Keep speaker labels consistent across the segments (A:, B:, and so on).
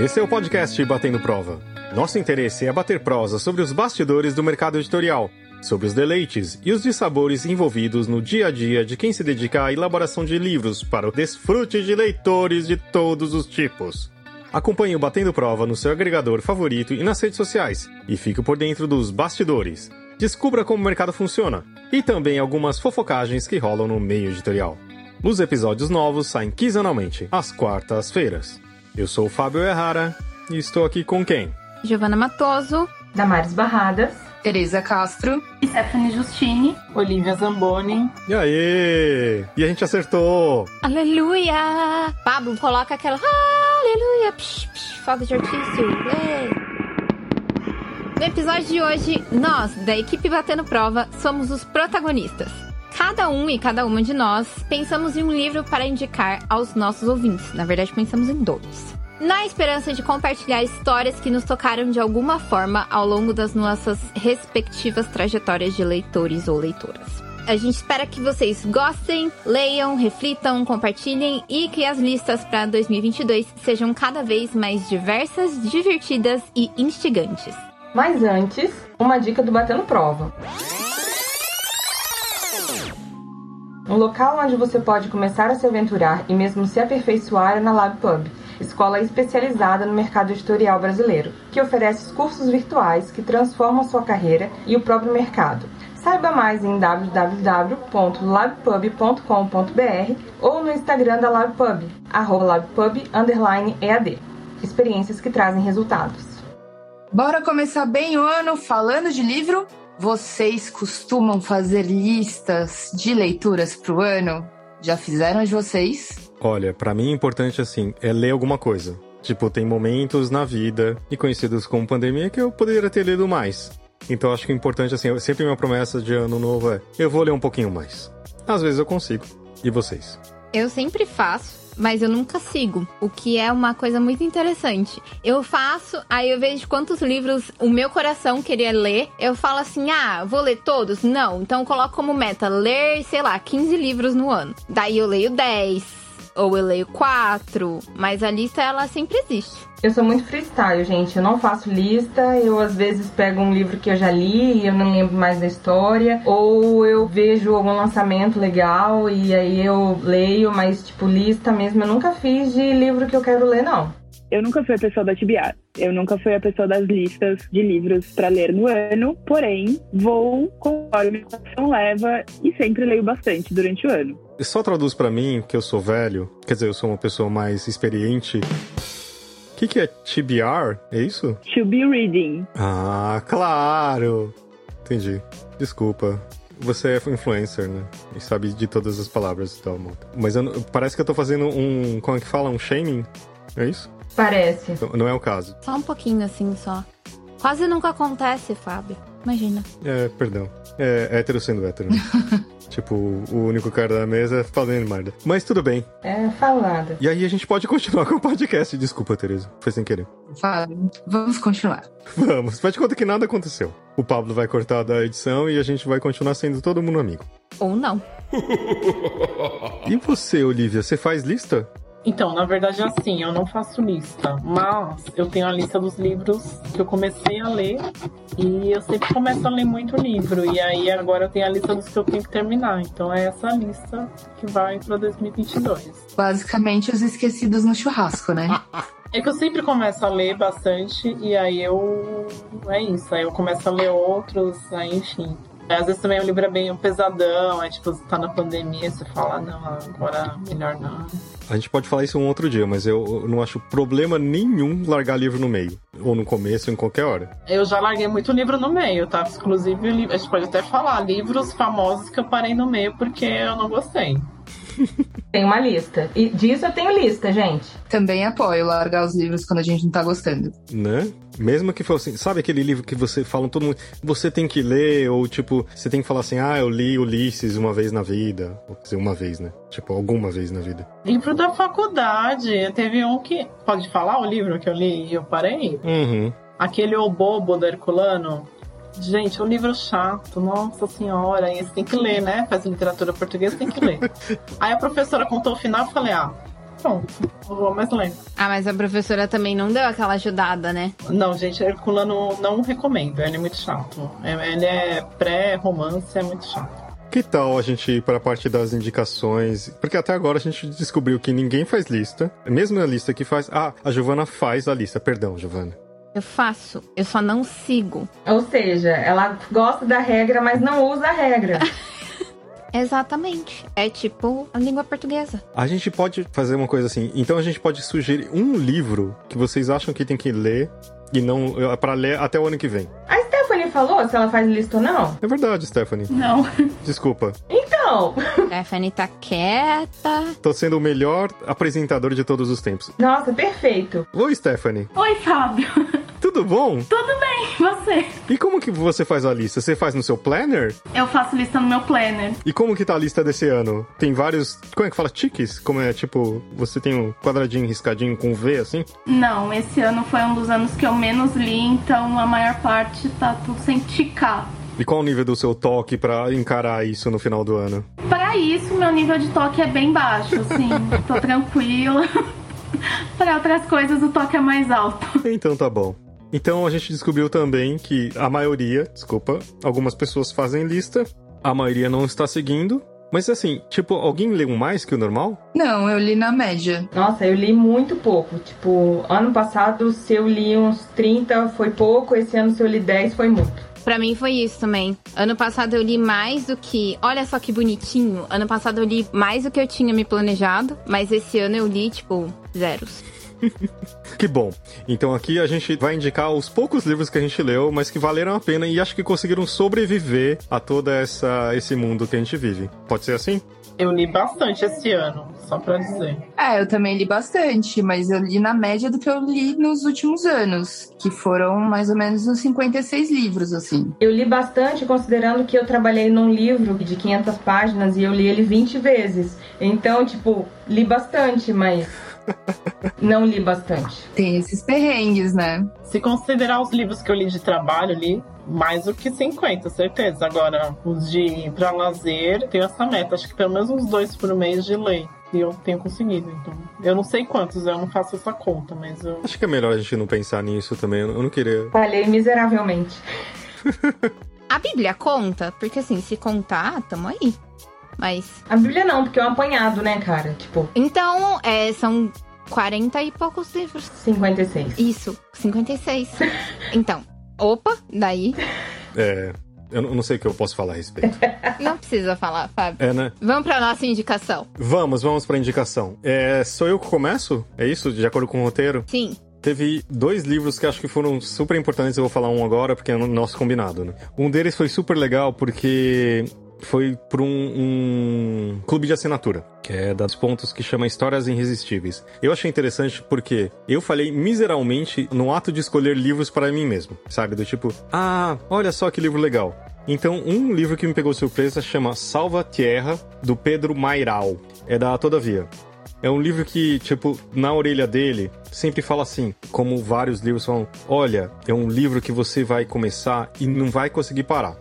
A: Esse é o podcast Batendo Prova. Nosso interesse é bater prosa sobre os bastidores do mercado editorial, sobre os deleites e os dissabores envolvidos no dia a dia de quem se dedica à elaboração de livros para o desfrute de leitores de todos os tipos. Acompanhe o Batendo Prova no seu agregador favorito e nas redes sociais e fique por dentro dos bastidores. Descubra como o mercado funciona e também algumas fofocagens que rolam no meio editorial. Os episódios novos saem quinzenalmente, às quartas-feiras. Eu sou o Fábio Errara e estou aqui com quem?
B: Giovana Matoso,
C: Damares Barradas,
D: Tereza Castro,
C: Stephanie Justine,
E: Olivia Zamboni.
A: E aí? E a gente acertou!
B: Aleluia! Pablo, coloca aquela Aleluia! Psh, psh, fogos de artifício! Ei. No episódio de hoje, nós, da equipe Batendo Prova, somos os protagonistas. Cada um e cada uma de nós pensamos em um livro para indicar aos nossos ouvintes. Na verdade, pensamos em dois. Na esperança de compartilhar histórias que nos tocaram de alguma forma ao longo das nossas respectivas trajetórias de leitores ou leitoras. A gente espera que vocês gostem, leiam, reflitam, compartilhem e que as listas para 2022 sejam cada vez mais diversas, divertidas e instigantes.
C: Mas antes, uma dica do Batendo Prova. Um local onde você pode começar a se aventurar e mesmo se aperfeiçoar é na LabPub, escola especializada no mercado editorial brasileiro, que oferece cursos virtuais que transformam sua carreira e o próprio mercado. Saiba mais em www.labpub.com.br ou no Instagram da LabPub, arroba labpub_ead. Experiências que trazem resultados.
D: Bora começar bem o ano falando de livro? Vocês costumam fazer listas de leituras pro ano? Já fizeram de vocês?
A: Olha, pra mim é importante assim, é ler alguma coisa. Tipo, tem momentos na vida, e conhecidos como pandemia, que eu poderia ter lido mais. Então acho que é importante assim, sempre minha promessa de ano novo é, eu vou ler um pouquinho mais. Às vezes eu consigo. E vocês?
B: Eu sempre faço, mas eu nunca sigo, o que é uma coisa muito interessante. Eu faço, aí eu vejo quantos livros o meu coração queria ler. Eu falo assim: ah, vou ler todos? Não. Então coloco como meta ler, sei lá, 15 livros no ano. Daí eu leio 10. Ou eu leio 4, mas a lista ela sempre existe.
C: Eu sou muito freestyle, gente. Eu não faço lista. Eu às vezes pego um livro que eu já li e eu não lembro mais da história. Ou eu vejo algum lançamento legal e aí eu leio, mas tipo, lista mesmo eu nunca fiz de livro que eu quero ler, não.
E: Eu nunca fui a pessoa da TBR. Eu nunca fui a pessoa das listas de livros para ler no ano. Porém, vou conforme meu coração leva e sempre leio bastante durante o ano.
A: Só traduz pra mim, que eu sou velho, quer dizer, eu sou uma pessoa mais experiente. O que, que é TBR? É isso?
E: To be reading.
A: Ah, claro! Entendi. Desculpa. Você é influencer, né? E sabe de todas as palavras e tal, amor. Mas eu parece que eu tô fazendo um. Como é que fala? Um shaming? É isso?
C: Parece.
A: Não- Não é o caso.
B: Só um pouquinho assim só. Quase nunca acontece, Fábio. Imagina.
A: É, perdão. É hétero sendo hétero. Né? tipo, o único cara da mesa falando merda. Mas tudo bem.
C: É falada.
A: E aí a gente pode continuar com o podcast. Desculpa, Tereza. Foi sem querer.
D: Fábio, vamos continuar.
A: Vamos. Faz de conta que nada aconteceu. O Pablo vai cortar da edição e a gente vai continuar sendo todo mundo amigo.
B: Ou não.
A: E você, Olivia, você faz lista?
E: Então, na verdade, assim, eu não faço lista, mas eu tenho a lista dos livros que eu comecei a ler e eu sempre começo a ler muito livro. E aí agora eu tenho a lista dos que eu tenho que terminar. Então é essa lista que vai para 2022.
D: Basicamente, os esquecidos no churrasco, né?
E: É que eu sempre começo a ler bastante e aí eu. É isso, aí eu começo a ler outros, aí enfim. Às vezes também o livro é bem pesadão, é tipo, você tá na pandemia, você fala, não, agora melhor não.
A: A gente pode falar isso um outro dia, mas eu não acho problema nenhum largar livro no meio. Ou no começo, ou em qualquer hora.
E: Eu já larguei muito livro no meio, tá? Inclusive, a gente pode até falar livros famosos que eu parei no meio porque eu não gostei.
C: Tem uma lista. E disso eu tenho lista, gente.
D: Também apoio largar os livros quando a gente não tá gostando.
A: Né? Mesmo que fosse, sabe aquele livro que você fala todo mundo, você tem que ler, ou tipo, você tem que falar assim, ah, eu li Ulisses uma vez na vida. Ou quer dizer, uma vez, né? Tipo, alguma vez na vida.
E: Livro da faculdade. Teve um que. Pode falar o livro que eu li e eu parei?
A: Uhum.
E: Aquele O Bobo do Herculano. Gente, é um livro chato, nossa senhora. E você tem que ler, né? Faz literatura portuguesa, tem que ler. Aí a professora contou o final e falei, ah, pronto. Eu vou mais lento.
B: Ah, mas a professora também não deu aquela ajudada, né?
E: Não, gente, Herculano não recomendo. Ele é muito chato. É- Ele é pré-romance, é muito chato.
A: Que tal a gente ir para a parte das indicações? Porque até agora a gente descobriu que ninguém faz lista. Mesmo a lista que faz. Ah, a Giovana faz a lista. Perdão, Giovana.
B: Eu faço, eu só não sigo.
C: Ou seja, ela gosta da regra, mas não usa a regra.
B: Exatamente. É tipo a língua portuguesa.
A: A gente pode fazer uma coisa assim. Então a gente pode sugerir um livro que vocês acham que tem que ler e não para ler até o ano que vem.
C: A Stephanie falou se ela faz lista ou não?
A: É verdade, Stephanie.
F: Não.
A: Desculpa.
C: Então,
B: Stephanie tá quieta.
A: Tô sendo o melhor apresentador de todos os tempos.
C: nossa, perfeito.
A: Oi, Stephanie.
F: Oi, Fábio.
A: Tudo bom?
F: Tudo bem, você?
A: E como que você faz a lista? Você faz no seu planner?
F: Eu faço lista no meu planner.
A: E como que tá a lista desse ano? Tem vários. Como é que fala? Tiques? Como é tipo, você tem um quadradinho riscadinho com V assim?
F: Não, esse ano foi um dos anos que eu menos li, então a maior parte tá tudo sem ticar.
A: E qual o nível do seu toque pra encarar isso no final do ano?
F: Pra isso, meu nível de toque é bem baixo, assim, tô tranquila. Pra outras coisas, o toque é mais alto.
A: Então tá bom. Então a gente descobriu também que a maioria, desculpa, algumas pessoas fazem lista, a maioria não está seguindo. Mas assim, tipo, alguém leu mais que o normal?
D: Não, eu li na média.
C: Nossa, eu li muito pouco. Tipo, ano passado, se eu li uns 30, foi pouco. Esse ano, se eu li 10, foi muito.
B: Pra mim foi isso também. Ano passado eu li mais do que. Olha só que bonitinho. Ano passado eu li mais do que eu tinha me planejado. Mas esse ano eu li, tipo, zeros.
A: Que bom. Então aqui a gente vai indicar os poucos livros que a gente leu, mas que valeram a pena e acho que conseguiram sobreviver a todo essa, esse mundo que a gente vive. Pode ser assim?
E: Eu li bastante esse ano, só pra dizer.
D: É, eu também li bastante, mas eu li na média do que eu li nos últimos anos, que foram mais ou menos uns 56 livros, assim.
C: Eu li bastante, considerando que eu trabalhei num livro de 500 páginas e eu li ele 20 vezes. Então, tipo, li bastante, mas não li bastante.
D: Tem esses perrengues, né?
E: Se considerar os livros que eu li de trabalho, li mais do que 50, certeza. Agora, os de pra lazer, tenho essa meta. Acho que pelo menos uns dois por mês de ler. E eu tenho conseguido, então. Eu não sei quantos, eu não faço essa conta, mas eu.
A: Acho que é melhor a gente não pensar nisso também. Eu não queria.
C: Falhei miseravelmente.
B: A Bíblia conta? Porque assim, se contar, tamo aí. Mas.
C: A Bíblia não, porque é um apanhado, né, cara? Tipo,
B: Então, é, são 40 e poucos livros.
C: 56.
B: Isso, 56. Então, opa, daí.
A: É. Eu não sei o que eu posso falar a respeito.
B: Não precisa falar, Fábio.
A: É, né?
B: Vamos pra nossa indicação.
A: Vamos, vamos pra indicação. É, sou eu que começo? É isso? De acordo com o roteiro?
B: Sim.
A: Teve dois livros que acho que foram super importantes, eu vou falar um agora porque é o nosso combinado, né? Um deles foi super legal porque foi por um, um clube de assinatura, que é das pontos que chama Histórias Irresistíveis. Eu achei interessante porque eu falei miseravelmente no ato de escolher livros para mim mesmo, sabe? Do tipo, ah, olha só que livro legal. Então, um livro que me pegou surpresa chama Salva Tierra, do Pedro Mairal. É da Todavia. É um livro que, tipo, na orelha dele, sempre fala assim, como vários livros falam: olha, é um livro que você vai começar e não vai conseguir parar.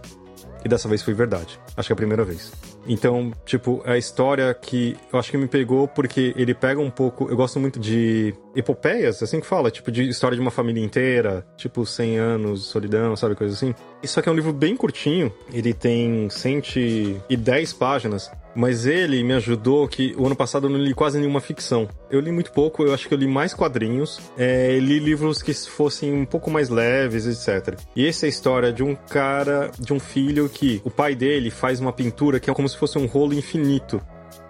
A: E dessa vez foi verdade. Acho que é a primeira vez. Então, tipo, a história que eu acho que me pegou porque ele pega um pouco. Eu gosto muito de epopeias, assim que fala, tipo, de história de uma família inteira, tipo, 100 anos, solidão, sabe, coisa assim. Isso aqui é um livro bem curtinho, ele tem 110 páginas, mas ele me ajudou que o ano passado eu não li quase nenhuma ficção. Eu li muito pouco, eu acho que eu li mais quadrinhos, é, li livros que fossem um pouco mais leves, etc. E essa é a história de um cara, de um filho que o pai dele faz uma pintura que é como se fosse um rolo infinito.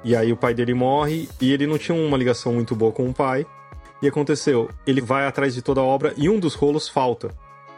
A: E aí o pai dele morre e ele não tinha uma ligação muito boa com o pai. E aconteceu, ele vai atrás de toda a obra e um dos rolos falta.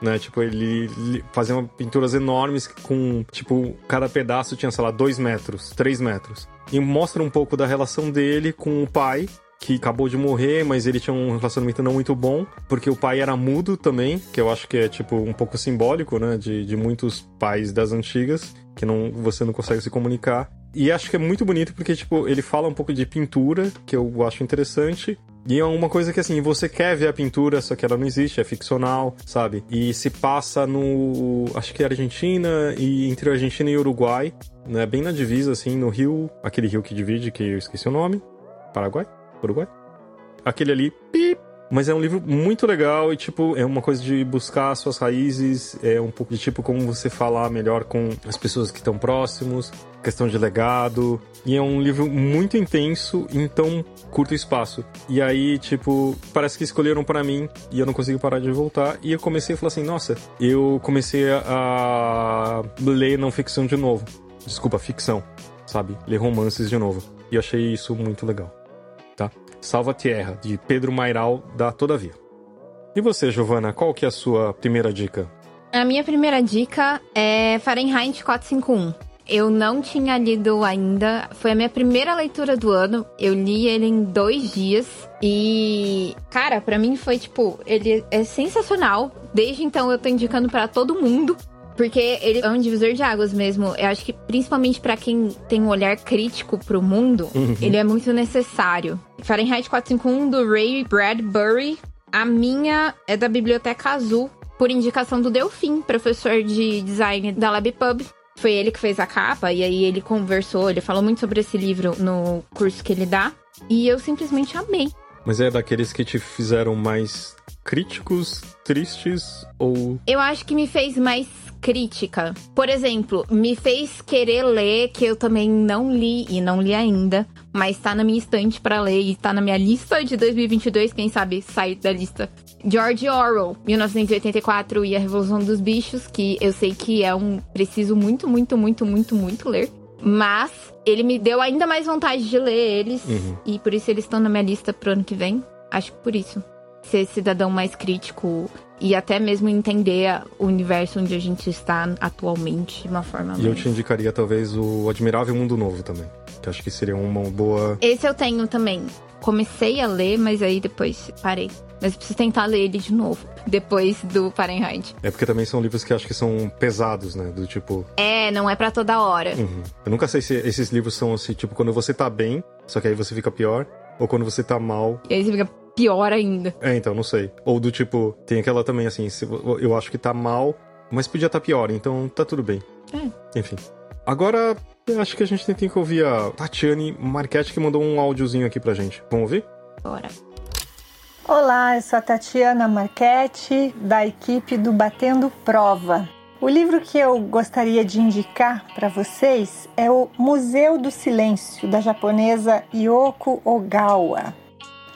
A: Né? Tipo, ele, ele fazia uma pinturas enormes com, tipo, cada pedaço tinha, sei lá, dois metros, três metros. E mostra um pouco da relação dele com o pai, que acabou de morrer, mas ele tinha um relacionamento não muito bom, porque o pai era mudo também, que eu acho que é, tipo, um pouco simbólico, né, de, de muitos pais das antigas, que não, você não consegue se comunicar. E acho que é muito bonito porque, tipo, ele fala um pouco de pintura, que eu acho interessante, e é uma coisa que, assim, você quer ver a pintura, só que ela não existe, é ficcional, sabe? E se passa no. Acho que é Argentina, e entre Argentina e Uruguai, né? Bem na divisa, assim, no rio. Aquele rio que divide, que eu esqueci o nome. Paraguai? Uruguai? aquele ali, pip. Mas é um livro muito legal e, tipo, é uma coisa de buscar suas raízes, é um pouco de, tipo, como você falar melhor com as pessoas que estão próximos, questão de legado. E é um livro muito intenso em tão curto espaço. E aí, tipo, parece que escolheram para mim e eu não consigo parar de voltar. E eu comecei a falar assim: nossa, eu comecei a ler não ficção de novo. Desculpa, ficção, sabe? Ler romances de novo. E eu achei isso muito legal. Salva Tierra, de Pedro Mairal, da Todavia. E você, Giovana, qual que é a sua primeira dica?
B: A minha primeira dica é Fahrenheit 451. Eu não tinha lido ainda. Foi a minha primeira leitura do ano. Eu li ele em dois dias. E, cara, para mim foi tipo, ele é sensacional. Desde então eu tô indicando para todo mundo. Porque ele é um divisor de águas mesmo. Eu acho que principalmente para quem tem um olhar crítico pro mundo, uhum. ele é muito necessário. Fahrenheit 451 do Ray Bradbury. A minha é da Biblioteca Azul, por indicação do Delfim, professor de design da LabPub. Foi ele que fez a capa, e aí ele conversou, ele falou muito sobre esse livro no curso que ele dá. E eu simplesmente amei.
A: Mas é daqueles que te fizeram mais críticos, tristes ou.
B: Eu acho que me fez mais crítica. Por exemplo, me fez querer ler, que eu também não li e não li ainda, mas tá na minha estante para ler e tá na minha lista de 2022, quem sabe sair da lista. George Orwell, 1984 e a Revolução dos Bichos, que eu sei que é um preciso muito, muito, muito, muito, muito ler. Mas ele me deu ainda mais vontade de ler eles uhum. e por isso eles estão na minha lista pro ano que vem. Acho que por isso. Ser cidadão mais crítico e até mesmo entender o universo onde a gente está atualmente de uma forma
A: E mais... eu te indicaria talvez o Admirável Mundo Novo também, que acho que seria uma boa...
B: Esse eu tenho também. Comecei a ler, mas aí depois parei. Mas preciso tentar ler ele de novo, depois do Fahrenheit.
A: É porque também são livros que acho que são pesados, né? Do tipo.
B: É, não é para toda hora.
A: Uhum. Eu nunca sei se esses livros são assim, tipo, quando você tá bem, só que aí você fica pior, ou quando você tá mal.
B: E aí você fica pior ainda.
A: É, então, não sei. Ou do tipo, tem aquela também assim, eu acho que tá mal, mas podia estar tá pior, então tá tudo bem. É. Enfim. Agora, acho que a gente tem que ouvir a Tatiane Marchetti que mandou um áudiozinho aqui pra gente. Vamos ouvir?
B: Bora.
G: Olá, eu sou a Tatiana Marchetti, da equipe do Batendo Prova. O livro que eu gostaria de indicar para vocês é o Museu do Silêncio, da japonesa Yoko Ogawa.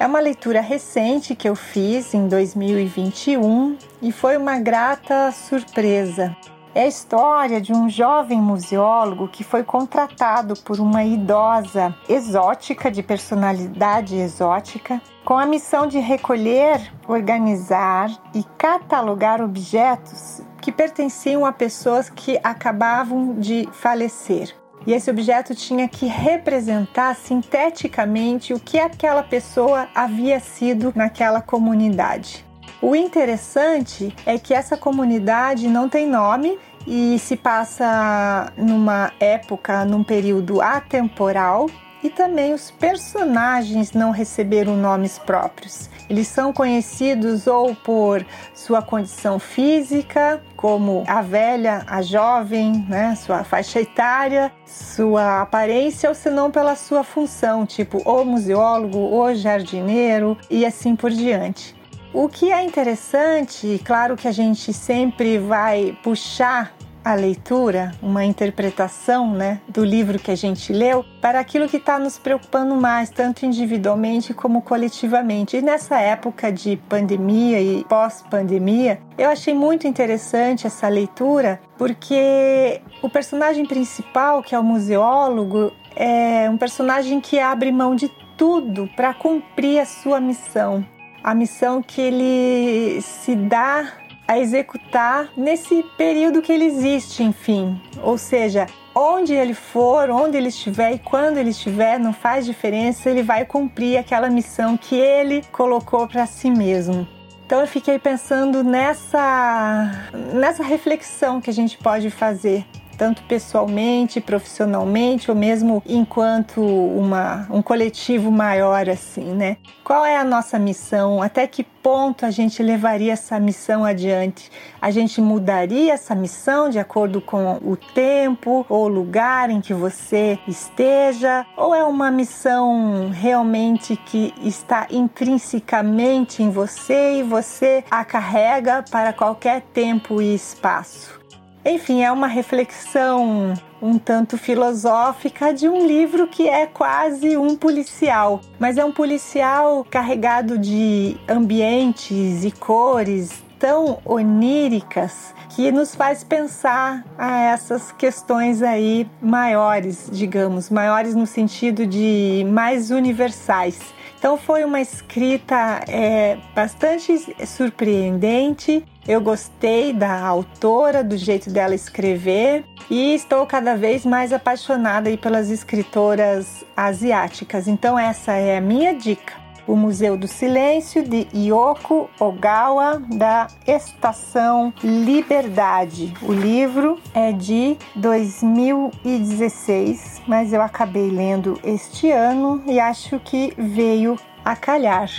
G: É uma leitura recente que eu fiz em 2021 e foi uma grata surpresa. É a história de um jovem museólogo que foi contratado por uma idosa exótica, de personalidade exótica, com a missão de recolher, organizar e catalogar objetos que pertenciam a pessoas que acabavam de falecer. E esse objeto tinha que representar sinteticamente o que aquela pessoa havia sido naquela comunidade. O interessante é que essa comunidade não tem nome e se passa numa época, num período atemporal, e também os personagens não receberam nomes próprios. Eles são conhecidos ou por sua condição física, como a velha, a jovem, né, sua faixa etária, sua aparência, ou senão pela sua função, tipo o museólogo, o jardineiro e assim por diante. O que é interessante, claro que a gente sempre vai puxar a leitura, uma interpretação né, do livro que a gente leu, para aquilo que está nos preocupando mais, tanto individualmente como coletivamente. E nessa época de pandemia e pós-pandemia, eu achei muito interessante essa leitura, porque o personagem principal, que é o museólogo, é um personagem que abre mão de tudo para cumprir a sua missão. A missão que ele se dá a executar nesse período que ele existe, enfim. Ou seja, onde ele for, onde ele estiver e quando ele estiver, não faz diferença, ele vai cumprir aquela missão que ele colocou para si mesmo. Então eu fiquei pensando nessa nessa reflexão que a gente pode fazer tanto pessoalmente, profissionalmente ou mesmo enquanto uma, um coletivo maior assim, né? Qual é a nossa missão? Até que ponto a gente levaria essa missão adiante? A gente mudaria essa missão de acordo com o tempo ou lugar em que você esteja? Ou é uma missão realmente que está intrinsecamente em você e você a carrega para qualquer tempo e espaço? Enfim, é uma reflexão um tanto filosófica de um livro que é quase um policial, mas é um policial carregado de ambientes e cores tão oníricas que nos faz pensar a essas questões aí maiores, digamos, maiores no sentido de mais universais. Então foi uma escrita é, bastante surpreendente. Eu gostei da autora, do jeito dela escrever e estou cada vez mais apaixonada pelas escritoras asiáticas. Então essa é a minha dica o Museu do Silêncio de Yoko Ogawa, da Estação Liberdade. O livro é de 2016, mas eu acabei lendo este ano e acho que veio a calhar.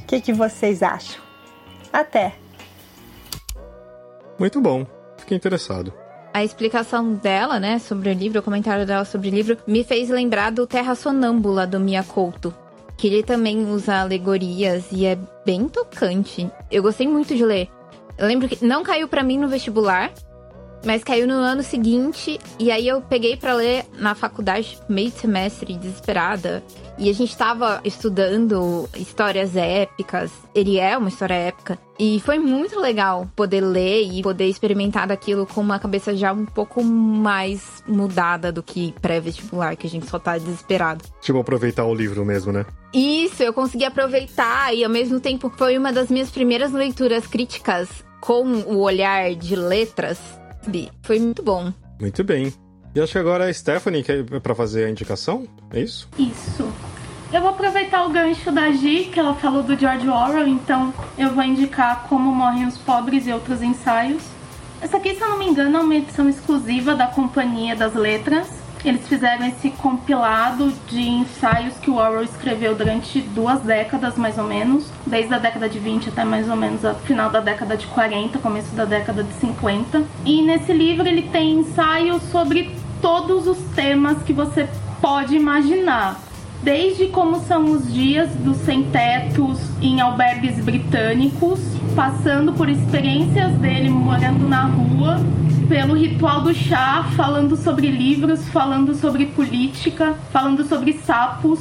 G: O que, que vocês acham? Até!
A: Muito bom, fiquei interessado
B: a explicação dela, né, sobre o livro, o comentário dela sobre o livro, me fez lembrar do Terra Sonâmbula do Miyakoto, que ele também usa alegorias e é bem tocante. Eu gostei muito de ler. Eu lembro que não caiu para mim no vestibular, mas caiu no ano seguinte e aí eu peguei para ler na faculdade meio semestre desesperada. E a gente tava estudando histórias épicas. Ele é uma história épica. E foi muito legal poder ler e poder experimentar daquilo com uma cabeça já um pouco mais mudada do que pré-vestibular, que a gente só tá desesperado.
A: Tipo, aproveitar o livro mesmo, né?
B: Isso, eu consegui aproveitar e ao mesmo tempo foi uma das minhas primeiras leituras críticas com o olhar de letras. Foi muito bom.
A: Muito bem. E acho que agora a Stephanie quer para fazer a indicação, é isso?
F: Isso. Eu vou aproveitar o gancho da Gi, que ela falou do George Orwell, então eu vou indicar Como Morrem os Pobres e Outros Ensaios. Essa aqui, se eu não me engano, é uma edição exclusiva da Companhia das Letras. Eles fizeram esse compilado de ensaios que o Orwell escreveu durante duas décadas, mais ou menos, desde a década de 20 até mais ou menos o final da década de 40, começo da década de 50. E nesse livro ele tem ensaios sobre todos os temas que você pode imaginar. Desde como são os dias dos sem-tetos em albergues britânicos, passando por experiências dele morando na rua, pelo ritual do chá, falando sobre livros, falando sobre política, falando sobre sapos.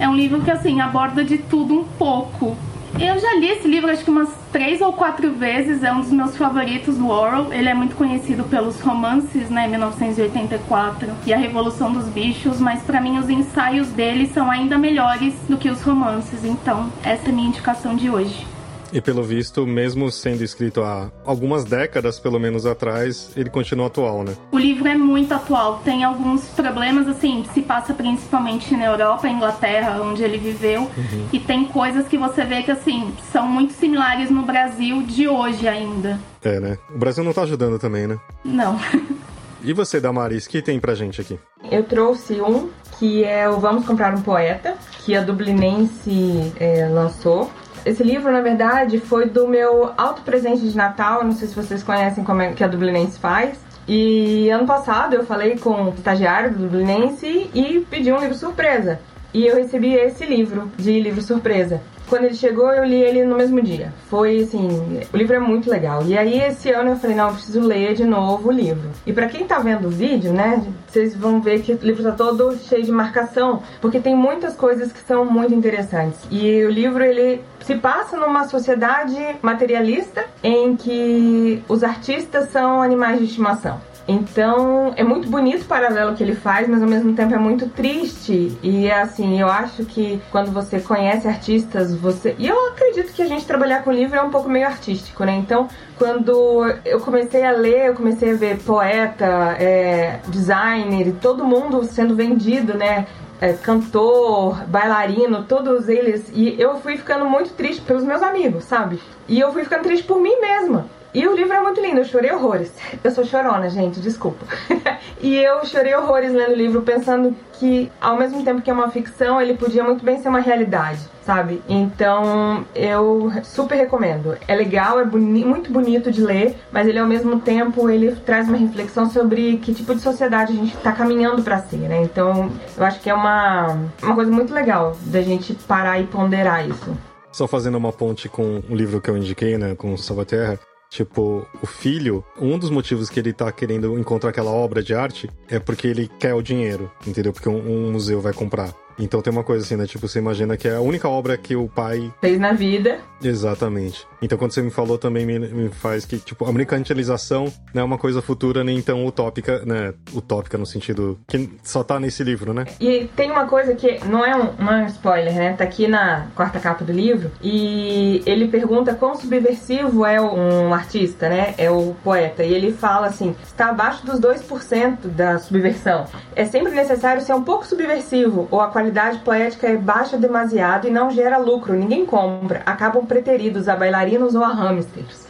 F: É um livro que assim aborda de tudo um pouco. Eu já li esse livro acho que umas três ou quatro vezes, é um dos meus favoritos do Orwell. Ele é muito conhecido pelos romances, né, 1984 e a Revolução dos Bichos, mas para mim os ensaios dele são ainda melhores do que os romances. Então, essa é a minha indicação de hoje.
A: E pelo visto, mesmo sendo escrito há algumas décadas, pelo menos atrás, ele continua atual, né?
F: O livro é muito atual. Tem alguns problemas, assim, se passa principalmente na Europa, Inglaterra, onde ele viveu. Uhum. E tem coisas que você vê que, assim, são muito similares no Brasil de hoje ainda.
A: É, né? O Brasil não tá ajudando também, né?
F: Não.
A: E você, Damaris, que tem pra gente aqui?
C: Eu trouxe um que é o Vamos Comprar um Poeta, que a Dublinense é, lançou. Esse livro, na verdade, foi do meu auto presente de Natal. Não sei se vocês conhecem como é que a Dublinense faz. E ano passado eu falei com o estagiário do Dublinense e pedi um livro surpresa. E eu recebi esse livro de livro surpresa. Quando ele chegou, eu li ele no mesmo dia. Foi assim, o livro é muito legal. E aí esse ano eu falei, não, eu preciso ler de novo o livro. E para quem tá vendo o vídeo, né, vocês vão ver que o livro tá todo cheio de marcação, porque tem muitas coisas que são muito interessantes. E o livro ele se passa numa sociedade materialista em que os artistas são animais de estimação. Então é muito bonito o paralelo que ele faz, mas ao mesmo tempo é muito triste. E assim, eu acho que quando você conhece artistas, você. E eu acredito que a gente trabalhar com livro é um pouco meio artístico, né? Então, quando eu comecei a ler, eu comecei a ver poeta, é, designer, todo mundo sendo vendido, né? É, cantor, bailarino, todos eles. E eu fui ficando muito triste pelos meus amigos, sabe? E eu fui ficando triste por mim mesma. E o livro é muito lindo, eu chorei horrores. Eu sou chorona, gente, desculpa. E eu chorei horrores lendo o livro, pensando que, ao mesmo tempo que é uma ficção, ele podia muito bem ser uma realidade, sabe? Então, eu super recomendo. É legal, é boni muito bonito de ler, mas ele, ao mesmo tempo, ele traz uma reflexão sobre que tipo de sociedade a gente está caminhando para ser, né? Então, eu acho que é uma, uma coisa muito legal da gente parar e ponderar isso.
A: Só fazendo uma ponte com o livro que eu indiquei, né, com Salvaterra, Tipo, o filho, um dos motivos que ele tá querendo encontrar aquela obra de arte é porque ele quer o dinheiro, entendeu? Porque um, um museu vai comprar. Então tem uma coisa assim, né? Tipo, você imagina que é a única obra que o pai
C: fez na vida.
A: Exatamente. Então quando você me falou também me, me faz que, tipo, a mercantilização não é uma coisa futura nem tão utópica, né? Utópica no sentido que só tá nesse livro, né?
C: E tem uma coisa que não é um, não é um spoiler, né? Tá aqui na quarta capa do livro e ele pergunta quão subversivo é um artista, né? É o poeta. E ele fala assim: está abaixo dos 2% da subversão. É sempre necessário ser um pouco subversivo ou a qualidade qualidade poética é baixa demasiado e não gera lucro, ninguém compra, acabam preteridos a bailarinos ou a hamsters.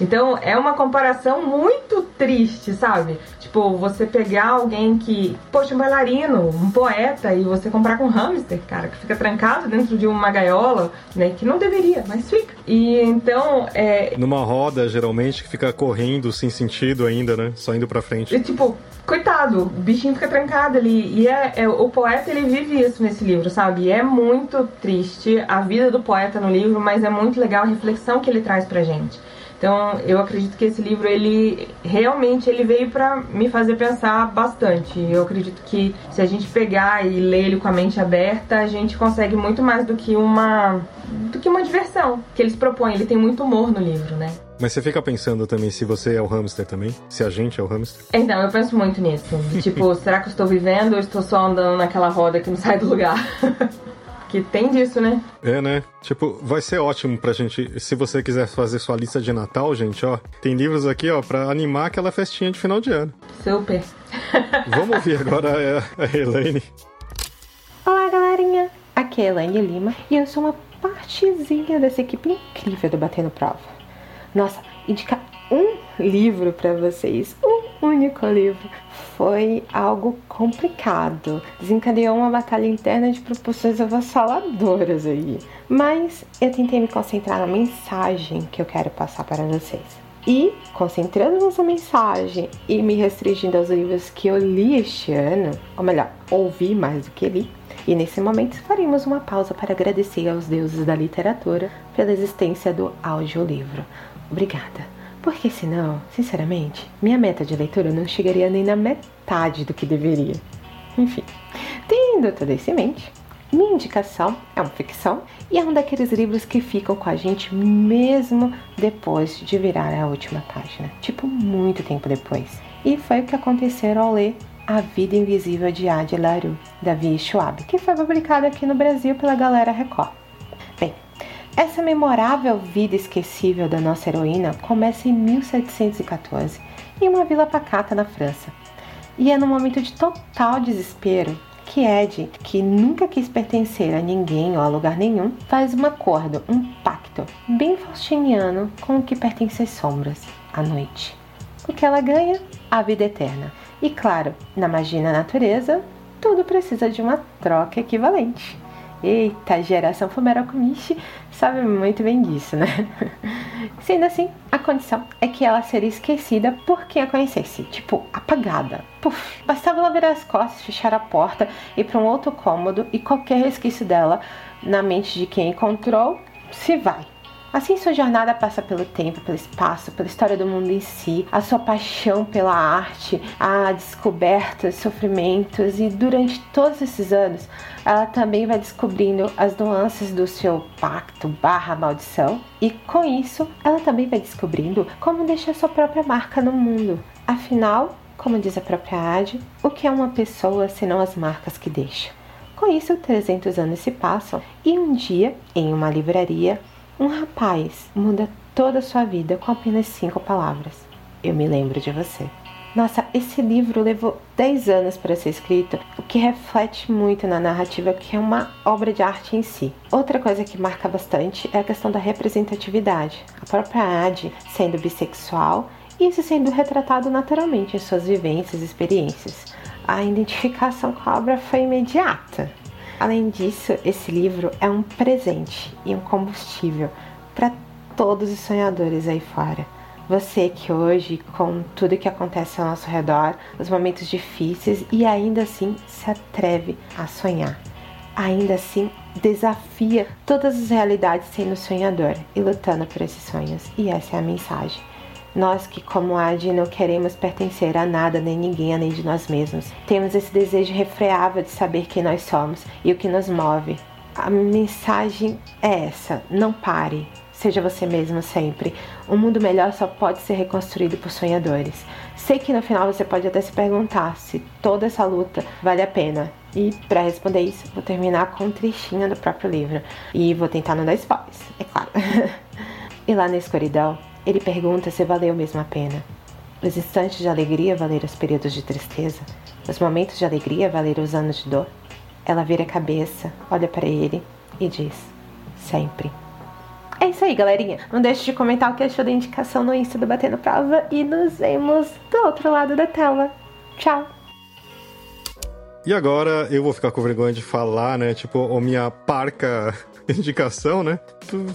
C: Então é uma comparação muito triste, sabe? Tipo, você pegar alguém que, poxa, um bailarino, um poeta, e você comprar com um hamster, cara, que fica trancado dentro de uma gaiola, né? Que não deveria, mas fica. E então é.
A: Numa roda, geralmente, que fica correndo sem sentido ainda, né? Só indo pra frente.
C: E, tipo, coitado, o bichinho fica trancado ali. E é, é, o poeta, ele vive isso nesse livro, sabe? E é muito triste a vida do poeta no livro, mas é muito legal a reflexão que ele traz pra gente. Então, eu acredito que esse livro, ele realmente ele veio para me fazer pensar bastante. Eu acredito que se a gente pegar e ler ele com a mente aberta, a gente consegue muito mais do que uma do que uma diversão que eles propõem. Ele tem muito humor no livro, né?
A: Mas você fica pensando também se você é o hamster também? Se a gente é o hamster?
C: Então, eu penso muito nisso. tipo, será que eu estou vivendo ou estou só andando naquela roda que não sai do lugar? que tem disso, né?
A: É, né? Tipo, vai ser ótimo pra gente. Se você quiser fazer sua lista de Natal, gente, ó, tem livros aqui, ó, pra animar aquela festinha de final de ano.
C: Super.
A: Vamos ouvir agora a, a Elaine.
H: Olá, galerinha. Aqui é a Elaine Lima e eu sou uma partezinha dessa equipe incrível do Batendo Prova. Nossa, indicar um livro para vocês, um único livro, foi algo complicado. Desencadeou uma batalha interna de proporções avassaladoras aí. Mas eu tentei me concentrar na mensagem que eu quero passar para vocês. E, concentrando nessa mensagem e me restringindo aos livros que eu li este ano, ou melhor, ouvi mais do que li, e nesse momento faremos uma pausa para agradecer aos deuses da literatura pela existência do audiolivro. Obrigada. Porque senão, sinceramente, minha meta de leitura não chegaria nem na metade do que deveria. Enfim, tendo tudo isso em mente, minha indicação é uma ficção e é um daqueles livros que ficam com a gente mesmo depois de virar a última página, tipo muito tempo depois. E foi o que aconteceu ao ler A Vida Invisível de Adi Laru, da Vi Schwab, que foi publicado aqui no Brasil pela Galera Record. Essa memorável vida esquecível da nossa heroína começa em 1714, em uma vila pacata na França. E é no momento de total desespero que Ed, que nunca quis pertencer a ninguém ou a lugar nenhum, faz um acordo, um pacto, bem faustiniano com o que pertence às sombras, a noite. O que ela ganha? A vida eterna. E claro, na magia da natureza, tudo precisa de uma troca equivalente. Eita, geração Fumerokumishi sabe muito bem disso, né? Sendo assim, a condição é que ela seria esquecida por quem a conhecesse, tipo, apagada. Puf, bastava ela virar as costas, fechar a porta, ir para um outro cômodo e qualquer resquício dela na mente de quem encontrou se vai. Assim, sua jornada passa pelo tempo, pelo espaço, pela história do mundo em si, a sua paixão pela arte, a descobertas, sofrimentos e durante todos esses anos, ela também vai descobrindo as nuances do seu pacto barra maldição e com isso, ela também vai descobrindo como deixar sua própria marca no mundo. Afinal, como diz a própria Ade, o que é uma pessoa senão as marcas que deixa? Com isso, 300 anos se passam e um dia, em uma livraria, um rapaz muda toda a sua vida com apenas cinco palavras. Eu me lembro de você. Nossa, esse livro levou 10 anos para ser escrito, o que reflete muito na narrativa, que é uma obra de arte em si. Outra coisa que marca bastante é a questão da representatividade. A própria Ade, sendo bissexual e isso sendo retratado naturalmente em suas vivências e experiências. A identificação com a obra foi imediata. Além disso, esse livro é um presente e um combustível para todos os sonhadores aí fora. Você que hoje, com tudo que acontece ao nosso redor, os momentos difíceis e ainda assim se atreve a sonhar. Ainda assim desafia todas as realidades sendo sonhador e lutando por esses sonhos. E essa é a mensagem. Nós que, como Adi, não queremos pertencer a nada nem ninguém além de nós mesmos. Temos esse desejo refreável de saber quem nós somos e o que nos move. A mensagem é essa: não pare, Seja você mesmo sempre. Um mundo melhor só pode ser reconstruído por sonhadores. Sei que no final você pode até se perguntar se toda essa luta vale a pena. E para responder isso, vou terminar com um trechinho do próprio livro. E vou tentar não dar spoilers, é claro. e lá na escuridão, ele pergunta se valeu mesmo a pena. Os instantes de alegria valeram os períodos de tristeza? Os momentos de alegria valeram os anos de dor? Ela vira a cabeça, olha para ele e diz: Sempre. É isso aí, galerinha. Não deixe de comentar o que achou da indicação no Insta do Batendo Prova e nos vemos do outro lado da tela. Tchau!
A: E agora eu vou ficar com vergonha de falar, né? Tipo, a minha parca indicação, né?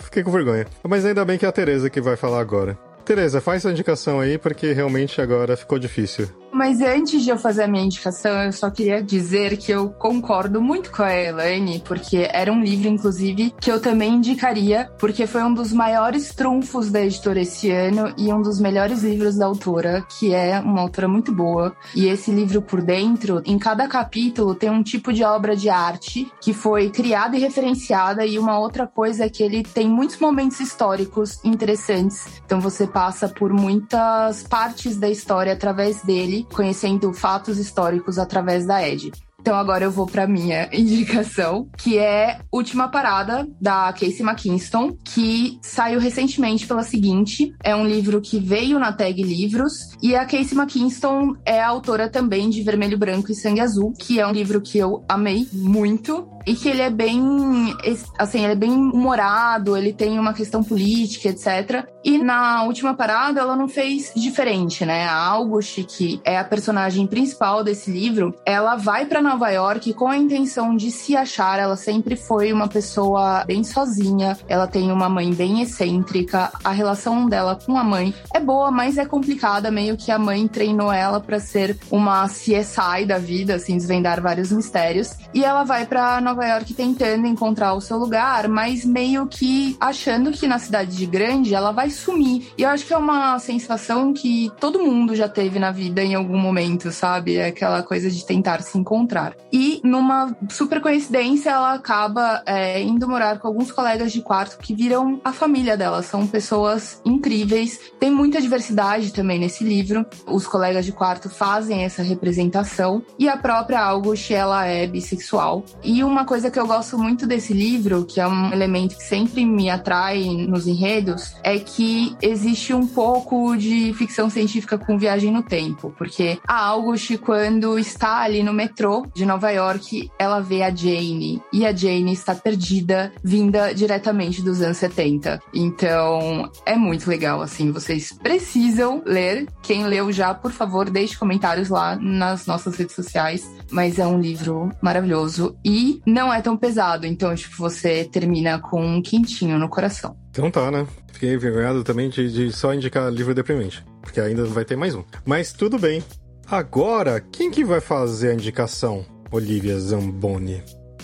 A: Fiquei com vergonha. Mas ainda bem que é a Tereza que vai falar agora. Tereza, faz sua indicação aí, porque realmente agora ficou difícil.
D: Mas antes de eu fazer a minha indicação, eu só queria dizer que eu concordo muito com a Elaine, porque era um livro, inclusive, que eu também indicaria, porque foi um dos maiores trunfos da editora esse ano e um dos melhores livros da autora, que é uma autora muito boa. E esse livro por dentro, em cada capítulo, tem um tipo de obra de arte que foi criada e referenciada, e uma outra coisa é que ele tem muitos momentos históricos interessantes. Então você passa por muitas partes da história através dele conhecendo fatos históricos através da Ed. Então agora eu vou para minha indicação, que é Última Parada da Casey McKinston, que saiu recentemente pela seguinte, é um livro que veio na Tag Livros e a Casey McKinston é autora também de Vermelho, Branco e Sangue Azul, que é um livro que eu amei muito e que ele é bem, assim, ele é bem humorado, ele tem uma questão política, etc. E na última parada ela não fez diferente, né? A August, que é a personagem principal desse livro, ela vai para Nova York com a intenção de se achar. Ela sempre foi uma pessoa bem sozinha. Ela tem uma mãe bem excêntrica. A relação dela com a mãe é boa, mas é complicada, meio que a mãe treinou ela para ser uma CSI da vida, assim, desvendar vários mistérios. E ela vai para Nova Nova York tentando encontrar o seu lugar, mas meio que achando que na cidade de grande ela vai sumir. E eu acho que é uma sensação que todo mundo já teve na vida em algum momento, sabe? É aquela coisa de tentar se encontrar. E numa super coincidência, ela acaba é, indo morar com alguns colegas de quarto que viram a família dela. São pessoas incríveis. Tem muita diversidade também nesse livro. Os colegas de quarto fazem essa representação. E a própria August, ela é bissexual. E uma coisa que eu gosto muito desse livro, que é um elemento que sempre me atrai nos enredos, é que existe um pouco de ficção científica com viagem no tempo. Porque a August, quando está ali no metrô de Nova York, ela vê a Jane. E a Jane está perdida, vinda diretamente dos anos 70. Então, é muito legal, assim. Vocês precisam ler. Quem leu já, por favor, deixe comentários lá nas nossas redes sociais. Mas é um livro maravilhoso. E não é tão pesado. Então, tipo, você termina com um quentinho no coração.
A: Então tá, né? Fiquei envergonhado também de, de só indicar livro deprimente. Porque ainda vai ter mais um. Mas tudo bem. Agora, quem que vai fazer a indicação? Olivia Zamboni.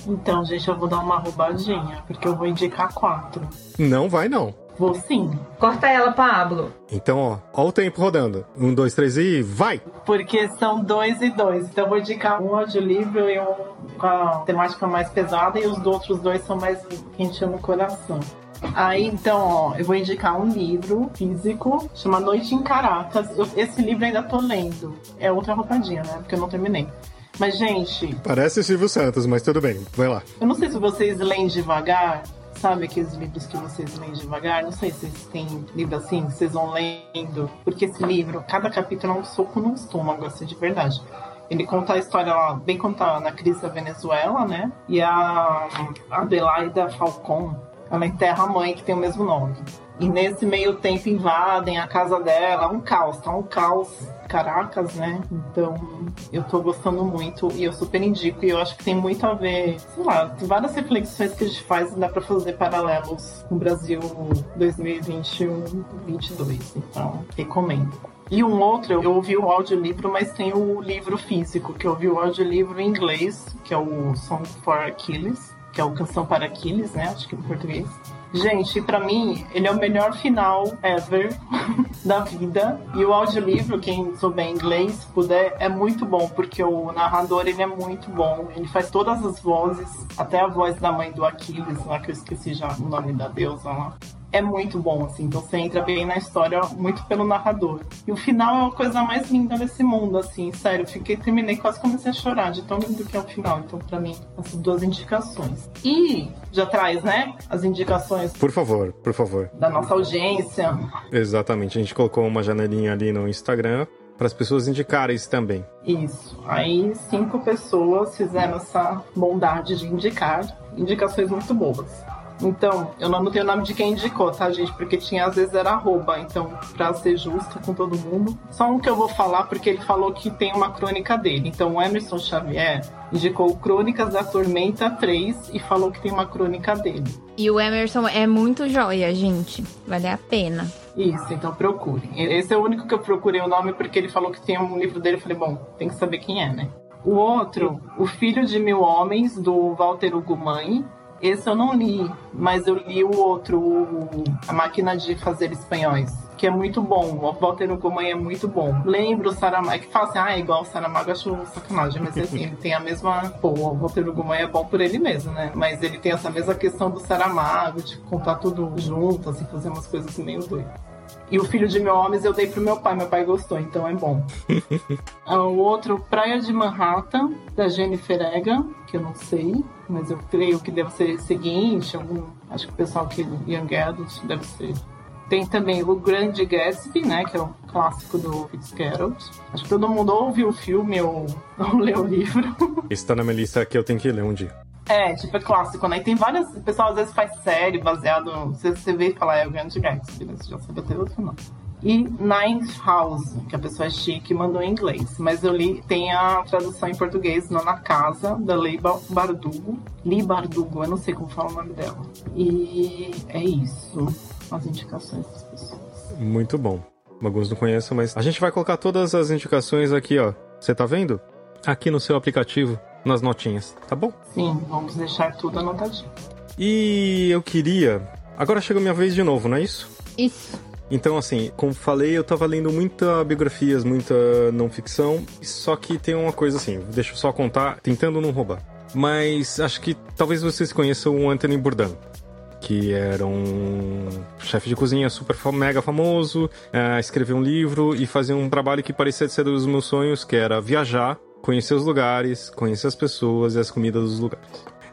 E: Então, gente, eu vou dar uma roubadinha, porque eu vou indicar quatro.
A: Não vai, não.
E: Vou sim.
C: Corta ela, Pablo.
A: Então, ó, ó o tempo rodando. Um, dois, três e vai!
E: Porque são dois e dois. Então eu vou indicar um audiolivro e um com a temática mais pesada, e os outros dois são mais quentinho no coração. Aí, então, ó, eu vou indicar um livro físico, chama Noite em Caracas. Eu, esse livro ainda tô lendo. É outra roubadinha, né? Porque eu não terminei. Mas, gente.
A: Parece Silvio Santos, mas tudo bem, vai lá.
E: Eu não sei se vocês leem devagar, sabe aqueles livros que vocês leem devagar? Não sei se vocês têm livro assim, vocês vão lendo. Porque esse livro, cada capítulo é um soco no estômago, assim, de verdade. Ele conta a história lá, bem contada na crise da Venezuela, né? E a Adelaida Falcon, ela enterra a mãe que tem o mesmo nome. E nesse meio tempo invadem a casa dela, um caos, tá um caos. Caracas, né? Então eu tô gostando muito e eu super indico. E eu acho que tem muito a ver, sei lá, várias reflexões que a gente faz dá pra fazer paralelos com o Brasil 2021-22. Então, recomendo. E um outro, eu ouvi o audiolivro, mas tem o livro físico, que eu ouvi o audiolivro em inglês, que é o Song for Achilles, que é o Canção para Aquiles, né? Acho que em português. Gente, para mim, ele é o melhor final ever da vida. E o audiolivro, quem souber inglês, puder, é muito bom, porque o narrador, ele é muito bom. Ele faz todas as vozes, até a voz da mãe do Aquiles, lá que eu esqueci já o nome da deusa lá é muito bom, assim. Então você entra bem na história muito pelo narrador. E o final é a coisa mais linda desse mundo, assim, sério. Fiquei, terminei, quase comecei a chorar de tão lindo que é o final. Então, para mim, essas duas indicações. E já traz, né, as indicações.
A: Por favor, por favor.
E: Da nossa audiência.
A: Exatamente. A gente colocou uma janelinha ali no Instagram para as pessoas indicarem isso também.
E: Isso. Aí cinco pessoas fizeram essa bondade de indicar indicações muito boas. Então, eu não tenho o nome de quem indicou, tá, gente? Porque tinha, às vezes, era arroba. Então, pra ser justa com todo mundo. Só um que eu vou falar, porque ele falou que tem uma crônica dele. Então, o Emerson Xavier indicou Crônicas da Tormenta 3 e falou que tem uma crônica dele.
B: E o Emerson é muito joia, gente. Vale a pena.
E: Isso, então procurem. Esse é o único que eu procurei o nome porque ele falou que tem um livro dele. Eu falei, bom, tem que saber quem é, né? O outro, O Filho de Mil Homens, do Walter Ugumãe. Esse eu não li, mas eu li o outro, o A Máquina de Fazer Espanhóis, que é muito bom. O Walter Ugumãe é muito bom. Lembro o Saramago, que fala assim, ah, é igual o Saramago, acho sacanagem, mas assim, ele tem a mesma... Pô, o Walter Ugumãe é bom por ele mesmo, né? Mas ele tem essa mesma questão do Saramago, de contar tudo junto, assim, fazer umas coisas meio doidas. E o Filho de Mil Homens eu dei pro meu pai, meu pai gostou, então é bom. o outro, Praia de Manhattan, da Jennifer Egan, que eu não sei, mas eu creio que deve ser seguinte, algum, acho que o pessoal que Young Adult deve ser. Tem também o Grande Gatsby, né, que é um clássico do Fitzgerald. Acho que todo mundo ouviu o filme ou não leu o livro.
A: Está na minha lista que eu tenho que ler um dia.
E: É, tipo, é clássico, né? E tem várias. O pessoal às vezes faz série baseado. Você, você vê e fala, é o Grande Gatsby, né? Você já sabe até outro nome. E House, que a pessoa é chique mandou em inglês. Mas eu li, tem a tradução em português, Nona Casa, da Lei Bardugo. Li Bardugo, eu não sei como fala o nome dela. E é isso. As indicações das pessoas.
A: Muito bom. Alguns não conheço, mas a gente vai colocar todas as indicações aqui, ó. Você tá vendo? Aqui no seu aplicativo nas notinhas, tá bom?
E: Sim, vamos deixar tudo anotadinho.
A: E eu queria. Agora chega a minha vez de novo, não é isso?
B: Isso.
A: Então, assim, como falei, eu tava lendo muita biografias, muita não ficção, só que tem uma coisa assim, deixa eu só contar, tentando não roubar. Mas acho que talvez vocês conheçam o Anthony Bourdain, que era um chefe de cozinha super mega famoso, uh, escreveu um livro e fazia um trabalho que parecia ser dos meus sonhos, que era viajar conhecer os lugares, conhecer as pessoas e as comidas dos lugares.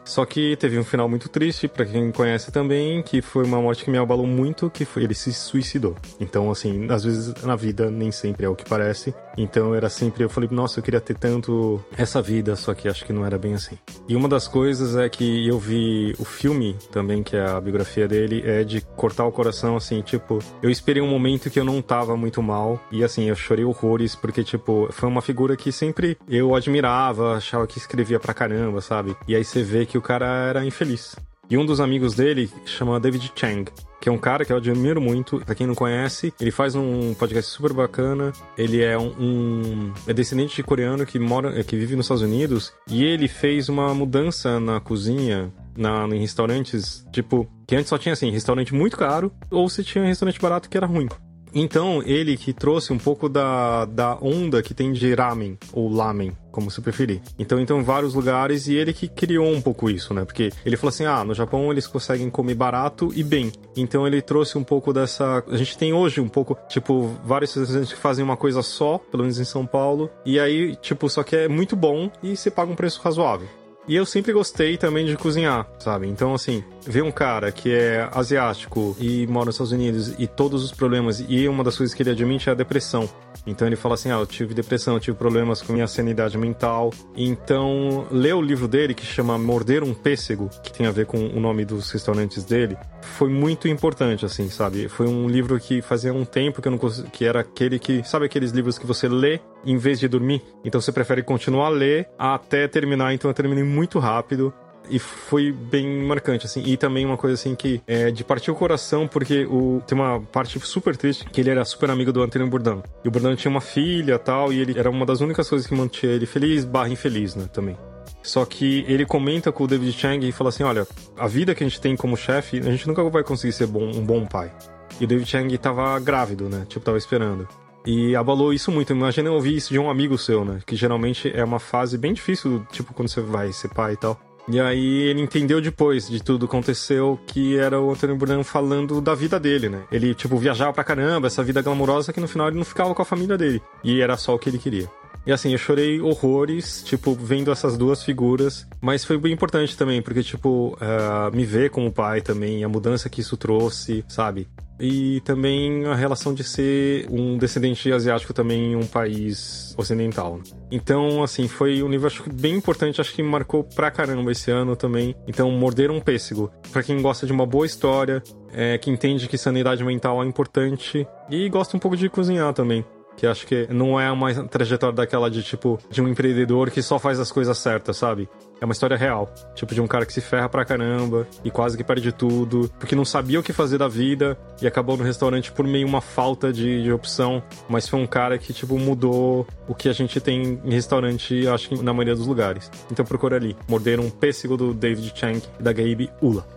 A: Só que teve um final muito triste, para quem conhece também, que foi uma morte que me abalou muito, que foi ele se suicidou. Então, assim, às vezes na vida nem sempre é o que parece. Então era sempre, eu falei, nossa, eu queria ter tanto essa vida, só que acho que não era bem assim. E uma das coisas é que eu vi o filme também, que é a biografia dele, é de cortar o coração, assim, tipo, eu esperei um momento que eu não tava muito mal, e assim, eu chorei horrores, porque, tipo, foi uma figura que sempre eu admirava, achava que escrevia pra caramba, sabe? E aí você vê que o cara era infeliz. E um dos amigos dele chama David Chang, que é um cara que eu admiro muito. Pra quem não conhece, ele faz um podcast super bacana. Ele é um, um é descendente de coreano que mora, que vive nos Estados Unidos e ele fez uma mudança na cozinha. Na, em restaurantes, tipo, que antes só tinha assim, restaurante muito caro, ou se tinha um restaurante barato que era ruim. Então, ele que trouxe um pouco da, da onda que tem de ramen, ou lamen, como você preferir. Então, então, em vários lugares, e ele que criou um pouco isso, né? Porque ele falou assim: ah, no Japão eles conseguem comer barato e bem. Então, ele trouxe um pouco dessa. A gente tem hoje um pouco, tipo, vários restaurantes que fazem uma coisa só, pelo menos em São Paulo, e aí, tipo, só que é muito bom e você paga um preço razoável. E eu sempre gostei também de cozinhar, sabe? Então, assim, ver um cara que é asiático e mora nos Estados Unidos e todos os problemas, e uma das coisas que ele admite é a depressão. Então ele fala assim: ah, eu tive depressão, eu tive problemas com minha sanidade mental. Então, ler o livro dele, que chama Morder um Pêssego, que tem a ver com o nome dos restaurantes dele, foi muito importante, assim, sabe? Foi um livro que fazia um tempo que eu não consegui, que era aquele que, sabe aqueles livros que você lê em vez de dormir? Então você prefere continuar a ler até terminar, então eu terminei muito rápido e foi bem marcante, assim. E também uma coisa assim que é de partir o coração, porque o, tem uma parte super triste, que ele era super amigo do Antônio Bourdain. E o Bourdain tinha uma filha tal, e ele era uma das únicas coisas que mantinha ele feliz barra infeliz, né, também. Só que ele comenta com o David Chang e fala assim: olha, a vida que a gente tem como chefe, a gente nunca vai conseguir ser bom, um bom pai. E o David Chang tava grávido, né? Tipo, tava esperando. E abalou isso muito. Imagina eu ouvir isso de um amigo seu, né? Que geralmente é uma fase bem difícil, tipo, quando você vai ser pai e tal. E aí ele entendeu depois de tudo que aconteceu que era o Antônio Bourdain falando da vida dele, né? Ele, tipo, viajava pra caramba, essa vida glamourosa que no final ele não ficava com a família dele. E era só o que ele queria. E assim, eu chorei horrores, tipo, vendo essas duas figuras. Mas foi bem importante também, porque, tipo, uh, me ver como pai também, a mudança que isso trouxe, sabe? E também a relação de ser um descendente asiático também em um país ocidental. Então, assim, foi um livro acho, bem importante, acho que marcou pra caramba esse ano também. Então, Morder um Pêssego. Pra quem gosta de uma boa história, é, que entende que sanidade mental é importante e gosta um pouco de cozinhar também que acho que não é uma trajetória daquela de tipo de um empreendedor que só faz as coisas certas, sabe? É uma história real, tipo de um cara que se ferra pra caramba e quase que perde tudo, porque não sabia o que fazer da vida e acabou no restaurante por meio uma falta de, de opção, mas foi um cara que tipo mudou o que a gente tem em restaurante, acho que na maioria dos lugares. Então procura ali, Morder um Pêssego do David Chang e da Gabe Ula.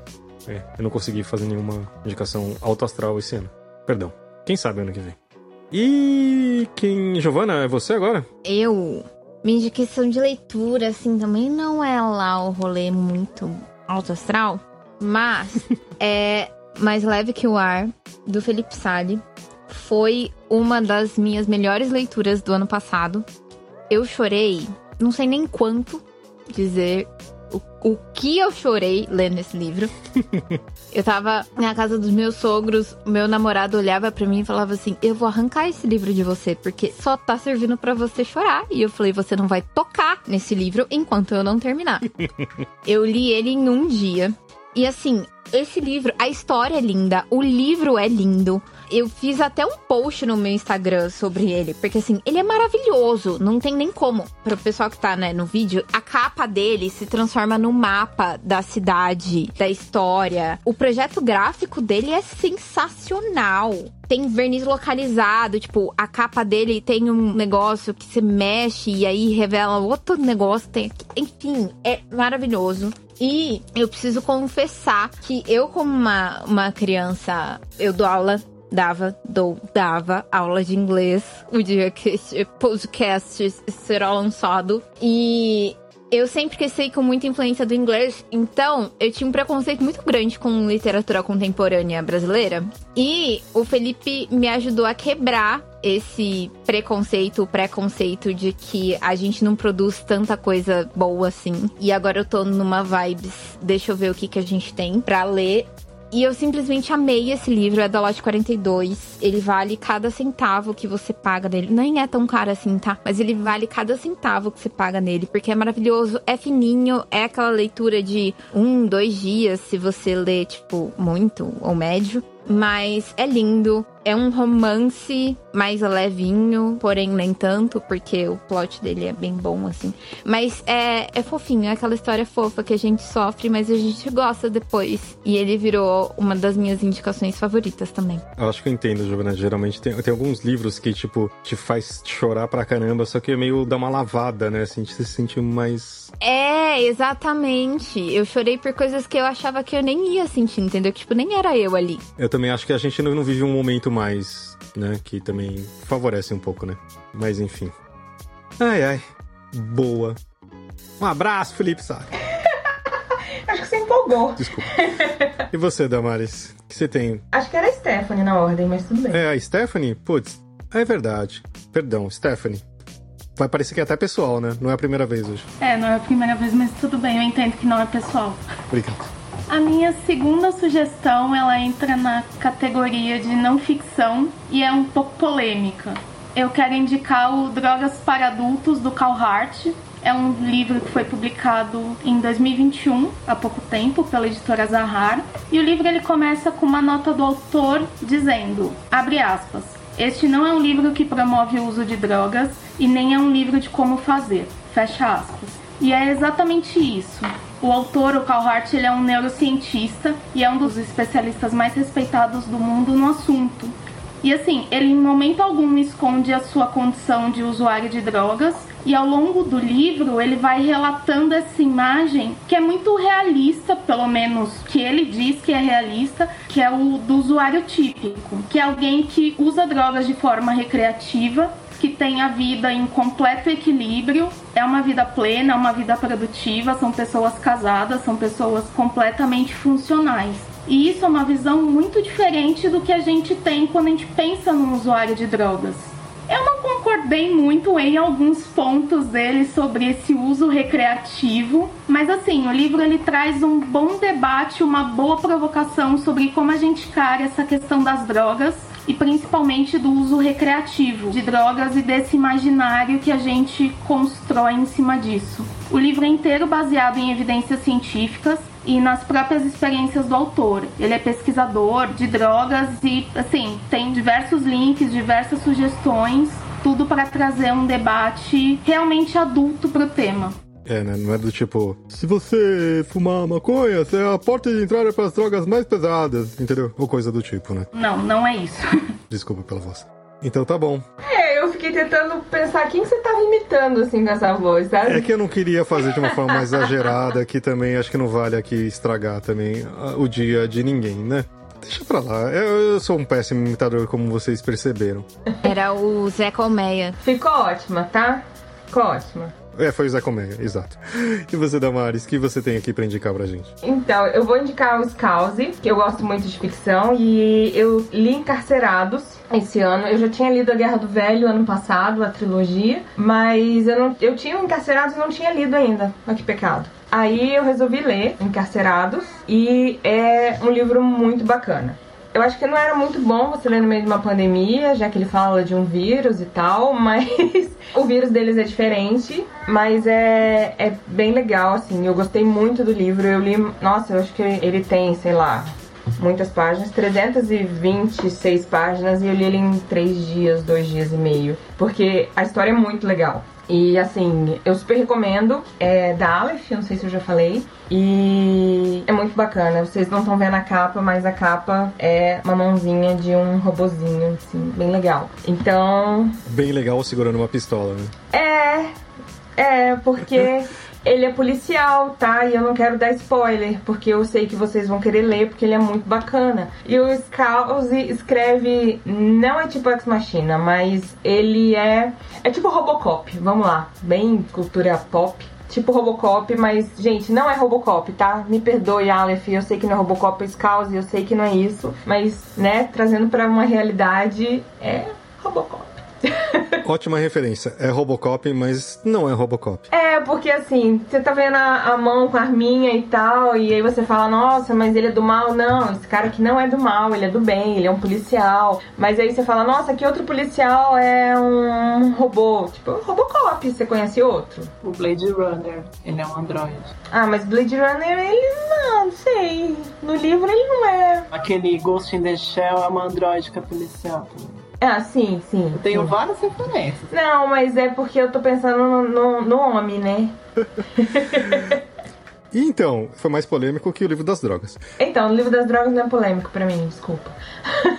A: É, eu não consegui fazer nenhuma indicação alto astral esse ano. Perdão. Quem sabe ano que vem. E quem. Giovana, é você agora?
B: Eu. Minha indicação de leitura, assim, também não é lá o rolê muito alto astral, mas é Mais Leve Que o Ar, do Felipe Sali. Foi uma das minhas melhores leituras do ano passado. Eu chorei, não sei nem quanto dizer o, o que eu chorei lendo esse livro. eu tava na casa dos meus sogros, meu namorado olhava para mim e falava assim: Eu vou arrancar esse livro de você, porque só tá servindo para você chorar. E eu falei: Você não vai tocar nesse livro enquanto eu não terminar. eu li ele em um dia. E assim, esse livro, a história é linda, o livro é lindo. Eu fiz até um post no meu Instagram sobre ele, porque assim, ele é maravilhoso, não tem nem como. Para o pessoal que tá, né, no vídeo, a capa dele se transforma no mapa da cidade, da história. O projeto gráfico dele é sensacional tem verniz localizado, tipo, a capa dele tem um negócio que se mexe e aí revela outro negócio. Tem, enfim, é maravilhoso. E eu preciso confessar que eu, como uma, uma criança, eu dou aula dava, dou, dava aula de inglês o dia que esse podcast será lançado. E eu sempre cresci com muita influência do inglês, então eu tinha um preconceito muito grande com literatura contemporânea brasileira. E o Felipe me ajudou a quebrar esse preconceito, o preconceito de que a gente não produz tanta coisa boa assim. E agora eu tô numa vibes, deixa eu ver o que, que a gente tem para ler e eu simplesmente amei esse livro, é da lote 42. Ele vale cada centavo que você paga nele. Nem é tão caro assim, tá? Mas ele vale cada centavo que você paga nele, porque é maravilhoso, é fininho, é aquela leitura de um, dois dias, se você lê, tipo, muito ou médio. Mas é lindo, é um romance mais levinho, porém nem tanto, porque o plot dele é bem bom, assim. Mas é, é fofinho, é aquela história fofa que a gente sofre, mas a gente gosta depois. E ele virou uma das minhas indicações favoritas também.
A: Eu acho que eu entendo, Giovana. Geralmente tem, tem alguns livros que, tipo, te faz chorar pra caramba, só que é meio dá uma lavada, né? Assim, gente se sente mais.
B: É, exatamente. Eu chorei por coisas que eu achava que eu nem ia sentir, entendeu? Tipo, nem era eu ali.
A: Eu também acho que a gente não, não vive um momento mais, né? Que também favorece um pouco, né? Mas enfim. Ai, ai. Boa. Um abraço, Felipe Sá.
C: Acho que você empolgou.
A: Desculpa. E você, Damares? O que você tem?
C: Acho que era a Stephanie na ordem, mas tudo bem.
A: É a Stephanie? Putz, é verdade. Perdão, Stephanie. Vai parecer que é até pessoal, né? Não é a primeira vez hoje.
F: É, não é a primeira vez, mas tudo bem, eu entendo que não é pessoal.
A: Obrigado.
F: A minha segunda sugestão, ela entra na categoria de não ficção e é um pouco polêmica. Eu quero indicar o Drogas para Adultos do Carl Hart. É um livro que foi publicado em 2021, há pouco tempo, pela editora Zahar. E o livro ele começa com uma nota do autor dizendo, abre aspas, este não é um livro que promove o uso de drogas e nem é um livro de como fazer. Fecha aspas. E é exatamente isso. O autor, o Carl Hart, ele é um neurocientista e é um dos especialistas mais respeitados do mundo no assunto. E assim, ele em momento algum esconde a sua condição de usuário de drogas e ao longo do livro ele vai relatando essa imagem que é muito realista, pelo menos que ele diz que é realista, que é o do usuário típico, que é alguém que usa drogas de forma recreativa que tem a vida em completo equilíbrio, é uma vida plena, é uma vida produtiva, são pessoas casadas, são pessoas completamente funcionais. E isso é uma visão muito diferente do que a gente tem quando a gente pensa num usuário de drogas. Eu não concordei muito em alguns pontos dele sobre esse uso recreativo, mas assim, o livro ele traz um bom debate, uma boa provocação sobre como a gente cara essa questão das drogas e principalmente do uso recreativo de drogas e desse imaginário que a gente constrói em cima disso. O livro é inteiro baseado em evidências científicas e nas próprias experiências do autor. Ele é pesquisador de drogas e, assim, tem diversos links, diversas sugestões, tudo para trazer um debate realmente adulto para o tema.
A: É, né? Não é do tipo, se você fumar maconha, é a porta de entrada para as drogas mais pesadas, entendeu? Ou coisa do tipo, né?
F: Não, não é isso.
A: Desculpa pela voz. Então tá bom.
C: É, eu fiquei tentando pensar quem você tava imitando assim com essa voz, sabe?
A: É que eu não queria fazer de uma forma mais exagerada, que também acho que não vale aqui estragar também o dia de ninguém, né? Deixa pra lá. Eu, eu sou um péssimo imitador, como vocês perceberam.
B: Era o Zé Colmeia.
C: Ficou ótima, tá? Ficou ótima.
A: É, foi o Zé Colmeia, exato. E você, Damares, o que você tem aqui pra indicar pra gente?
C: Então, eu vou indicar o Scouse, que eu gosto muito de ficção, e eu li Encarcerados esse ano. Eu já tinha lido A Guerra do Velho ano passado, a trilogia, mas eu, não, eu tinha Encarcerados e não tinha lido ainda. Olha que pecado. Aí eu resolvi ler Encarcerados e é um livro muito bacana. Eu acho que não era muito bom você ler no meio de uma pandemia, já que ele fala de um vírus e tal, mas o vírus deles é diferente, mas é, é bem legal, assim. Eu gostei muito do livro. Eu li, nossa, eu acho que ele tem, sei lá, muitas páginas, 326 páginas, e eu li ele em três dias, dois dias e meio, porque a história é muito legal. E assim, eu super recomendo. É da Aleph, não sei se eu já falei. E é muito bacana. Vocês não estão vendo a capa, mas a capa é uma mãozinha de um robozinho, assim, bem legal. Então.
A: Bem legal segurando uma pistola, né?
C: É. É, porque. Ele é policial, tá? E eu não quero dar spoiler, porque eu sei que vocês vão querer ler, porque ele é muito bacana. E o Scouse escreve, não é tipo Ex Machina, mas ele é. É tipo Robocop, vamos lá. Bem cultura pop. Tipo Robocop, mas, gente, não é Robocop, tá? Me perdoe, Aleph, eu sei que não é Robocop, é Scouse, eu sei que não é isso. Mas, né, trazendo pra uma realidade, é Robocop.
A: Ótima referência. É Robocop, mas não é Robocop.
C: É, porque assim, você tá vendo a, a, mão com a arminha e tal, e aí você fala, nossa, mas ele é do mal. Não, esse cara aqui não é do mal, ele é do bem, ele é um policial. Mas aí você fala, nossa, que outro policial é um robô. Tipo, Robocop, você conhece outro?
E: O Blade Runner, ele é um androide.
C: Ah, mas Blade Runner, ele não, não sei. No livro ele não é.
E: Aquele Ghost in the Shell é uma androide que é policial também.
C: Ah, sim, sim.
E: Eu tenho
C: sim.
E: várias referências.
C: Não, mas é porque eu tô pensando no, no, no homem, né?
A: E então, foi mais polêmico que o livro das drogas.
C: Então, o livro das drogas não é polêmico para mim, desculpa.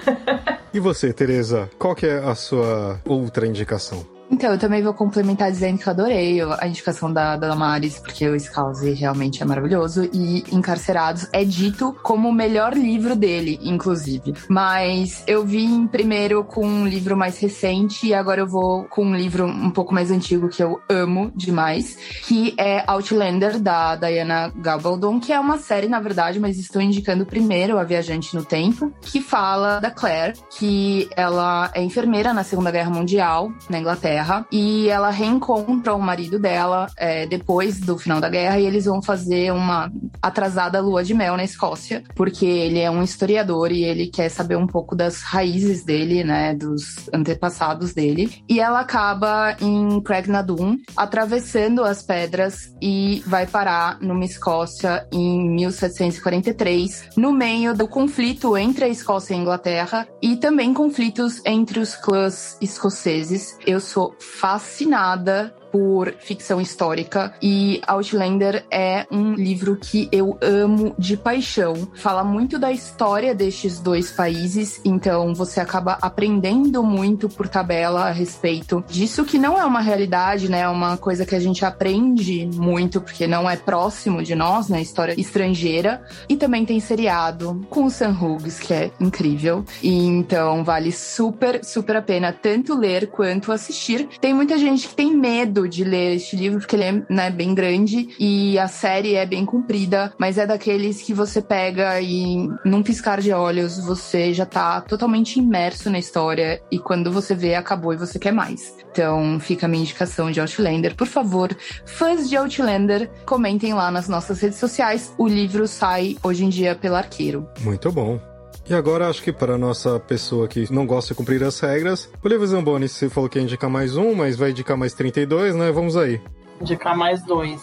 A: e você, Tereza, qual que é a sua outra indicação?
D: Então, eu também vou complementar dizendo que eu adorei a indicação da, da Damares, porque o Scouse realmente é maravilhoso. E Encarcerados é dito como o melhor livro dele, inclusive. Mas eu vim primeiro com um livro mais recente e agora eu vou com um livro um pouco mais antigo que eu amo demais, que é Outlander, da Diana Gabaldon, que é uma série, na verdade, mas estou indicando primeiro A Viajante no Tempo, que fala da Claire, que ela é enfermeira na Segunda Guerra Mundial, na Inglaterra guerra e ela reencontra o marido dela é, depois do final da guerra e eles vão fazer uma atrasada lua de mel na Escócia, porque ele é um historiador e ele quer saber um pouco das raízes dele, né, dos antepassados dele. E ela acaba em Craignadoon, atravessando as pedras e vai parar numa Escócia em 1743, no meio do conflito entre a Escócia e a Inglaterra e também conflitos entre os clãs escoceses. Eu sou fascinada por ficção histórica e Outlander é um livro que eu amo de paixão. Fala muito da história destes dois países, então você acaba aprendendo muito por tabela a respeito disso que não é uma realidade, né? É uma coisa que a gente aprende muito porque não é próximo de nós, né? História estrangeira. E também tem seriado com o Sam Hughes, que é incrível. E então vale super, super a pena tanto ler quanto assistir. Tem muita gente que tem medo de ler este livro, porque ele é né, bem grande e a série é bem comprida, mas é daqueles que você pega e num piscar de olhos você já tá totalmente imerso na história e quando você vê, acabou e você quer mais. Então fica a minha indicação de Outlander. Por favor, fãs de Outlander, comentem lá nas nossas redes sociais. O livro sai hoje em dia pelo arqueiro.
A: Muito bom. E agora, acho que para nossa pessoa que não gosta de cumprir as regras, o Livro Zamboni, você falou que ia indicar mais um, mas vai indicar mais 32, né? Vamos aí.
E: Indicar mais dois.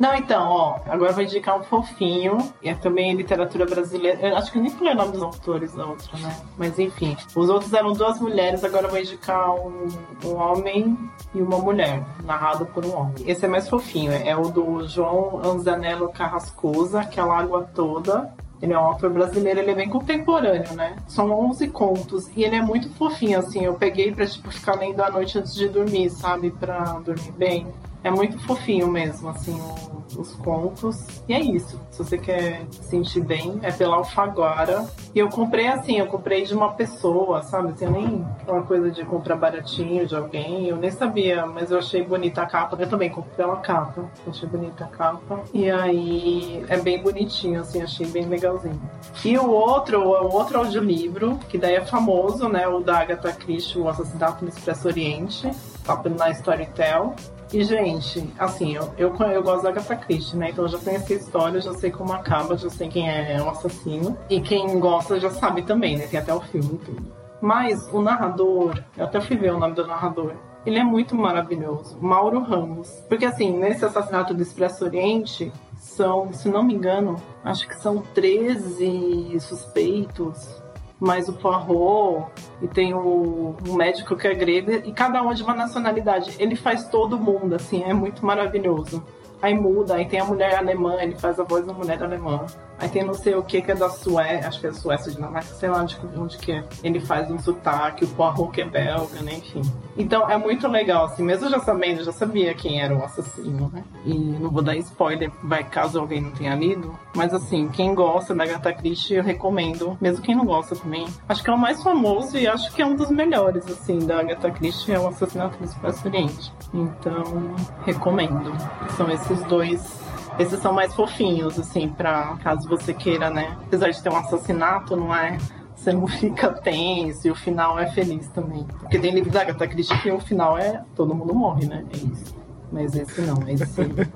E: Não, então, ó, agora vou indicar um fofinho, e é também literatura brasileira. Eu acho que eu nem falei o nome dos autores da outra, né? Mas enfim, os outros eram duas mulheres, agora vou indicar um, um homem e uma mulher, narrado por um homem. Esse é mais fofinho, é o do João Anzanello Carrascosa, que é a Lágua Toda. Ele é um autor brasileiro, ele é bem contemporâneo, né? São 11 contos e ele é muito fofinho, assim. Eu peguei pra tipo, ficar lendo à noite antes de dormir, sabe? Pra dormir bem. É muito fofinho mesmo, assim, os contos. E é isso. Se você quer sentir bem, é pela Alfaguara. E eu comprei assim, eu comprei de uma pessoa, sabe? Assim, nem uma coisa de comprar baratinho de alguém. Eu nem sabia, mas eu achei bonita a capa. Eu também comprei pela capa. Achei bonita a capa. E aí é bem bonitinho, assim, achei bem legalzinho. E o outro, o outro audiolivro, que daí é famoso, né? O da Agatha Christie, O Assassinato no Expresso Oriente. Tá na Storytel. E, gente, assim, eu, eu, eu gosto da Agatha Christie, né? Então eu já conheci a história, já sei como acaba, já sei quem é o assassino. E quem gosta já sabe também, né? Tem até o filme e tudo. Mas o narrador, eu até fui ver o nome do narrador. Ele é muito maravilhoso, Mauro Ramos. Porque assim, nesse assassinato do Expresso Oriente, são, se não me engano, acho que são 13 suspeitos mais o Poirot e tem o, médico que é grego e cada um é de uma nacionalidade. Ele faz todo mundo, assim, é muito maravilhoso. Aí muda, aí tem a mulher alemã, ele faz a voz da mulher alemã. Aí tem não sei o que que é da Suécia, acho que é Suécia, Dinamarca, sei lá onde, onde que é. Ele faz um sotaque, o Poirot que é belga, né, enfim. Então é muito legal, assim, mesmo já sabendo, já sabia quem era o assassino, né? E não vou dar spoiler, vai caso alguém não tenha lido. Mas assim, quem gosta da Agatha Christie, eu recomendo. Mesmo quem não gosta também. Acho que é o mais famoso e acho que é um dos melhores, assim, da Agatha Christie, é o Assassinato do Expresso Oriente. Então, recomendo. São esses dois esses são mais fofinhos, assim, pra caso você queira, né? Apesar de ter um assassinato, não é? Você não fica tenso e o final é feliz também. Porque tem livro da Agatha Christie que o final é todo mundo morre, né? É isso. Mas esse não, esse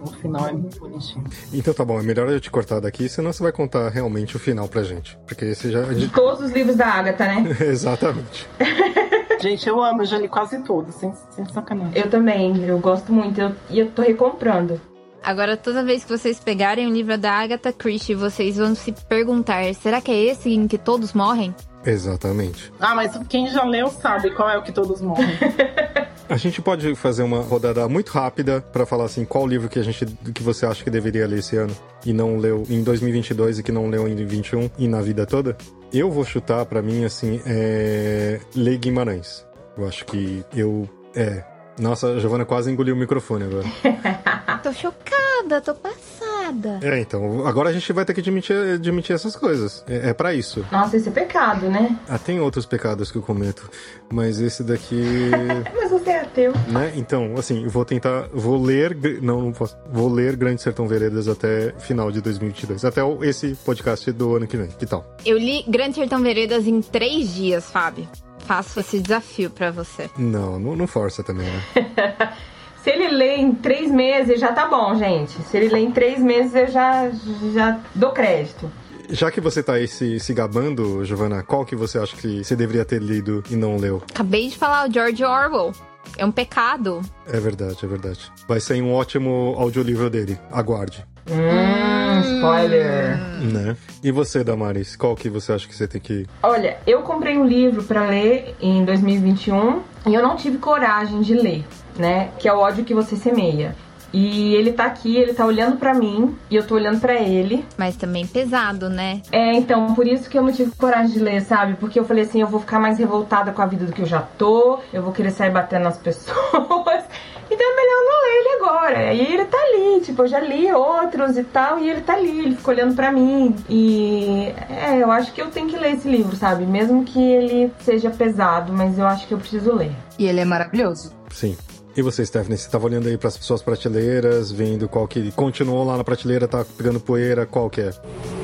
E: o final é muito bonitinho.
A: Então tá bom, é melhor eu te cortar daqui, senão você vai contar realmente o final pra gente. Porque esse já.
C: De todos os livros da Agatha, né?
A: Exatamente.
E: Gente, eu amo, eu já li quase todos, sem, sem sacanagem.
C: Eu também, eu gosto muito. Eu, e eu tô recomprando.
B: Agora, toda vez que vocês pegarem o livro da Agatha Christie, vocês vão se perguntar: será que é esse em que todos morrem?
A: Exatamente.
E: Ah, mas quem já leu sabe qual é o que todos morrem.
A: A gente pode fazer uma rodada muito rápida para falar assim qual livro que a gente que você acha que deveria ler esse ano e não leu em 2022 e que não leu em 2021 e na vida toda. Eu vou chutar para mim assim é Lei Guimarães. Eu acho que eu é nossa, a Giovana quase engoliu o microfone agora.
B: tô chocada, tô passada.
A: É, então, agora a gente vai ter que admitir, admitir essas coisas. É, é para isso.
C: Nossa, esse é pecado, né?
A: Ah, tem outros pecados que eu cometo, mas esse daqui.
C: mas você é ateu.
A: Né? Então, assim, vou tentar. Vou ler. Não, não posso. Vou ler Grande Sertão Veredas até final de 2022. Até esse podcast do ano que vem. Que tal?
B: Eu li Grande Sertão Veredas em três dias, Fábio Faço esse desafio pra você.
A: Não, não, não força também, né?
C: Se ele lê em três meses, já tá bom, gente. Se ele lê em três meses, eu já, já dou crédito.
A: Já que você tá aí se, se gabando, Giovana, qual que você acha que você deveria ter lido e não leu?
B: Acabei de falar o George Orwell. É um pecado.
A: É verdade, é verdade. Vai sair um ótimo audiolivro dele. Aguarde.
C: Hum, spoiler.
A: Né? E você, Damaris, qual que você acha que você tem que.
C: Olha, eu comprei um livro pra ler em 2021 e eu não tive coragem de ler, né? Que é o ódio que você semeia. E ele tá aqui, ele tá olhando pra mim e eu tô olhando pra ele.
B: Mas também pesado, né?
C: É, então, por isso que eu não tive coragem de ler, sabe? Porque eu falei assim, eu vou ficar mais revoltada com a vida do que eu já tô, eu vou querer sair batendo nas pessoas. Então é melhor não ler ele agora. E ele tá ali, tipo, eu já li outros e tal, e ele tá ali, ele fica olhando pra mim. E é, eu acho que eu tenho que ler esse livro, sabe? Mesmo que ele seja pesado, mas eu acho que eu preciso ler.
D: E ele é maravilhoso.
A: Sim. E você, Stephanie, você tava olhando aí para as suas prateleiras, vendo qual que continuou lá na prateleira, tá pegando poeira, qual que é?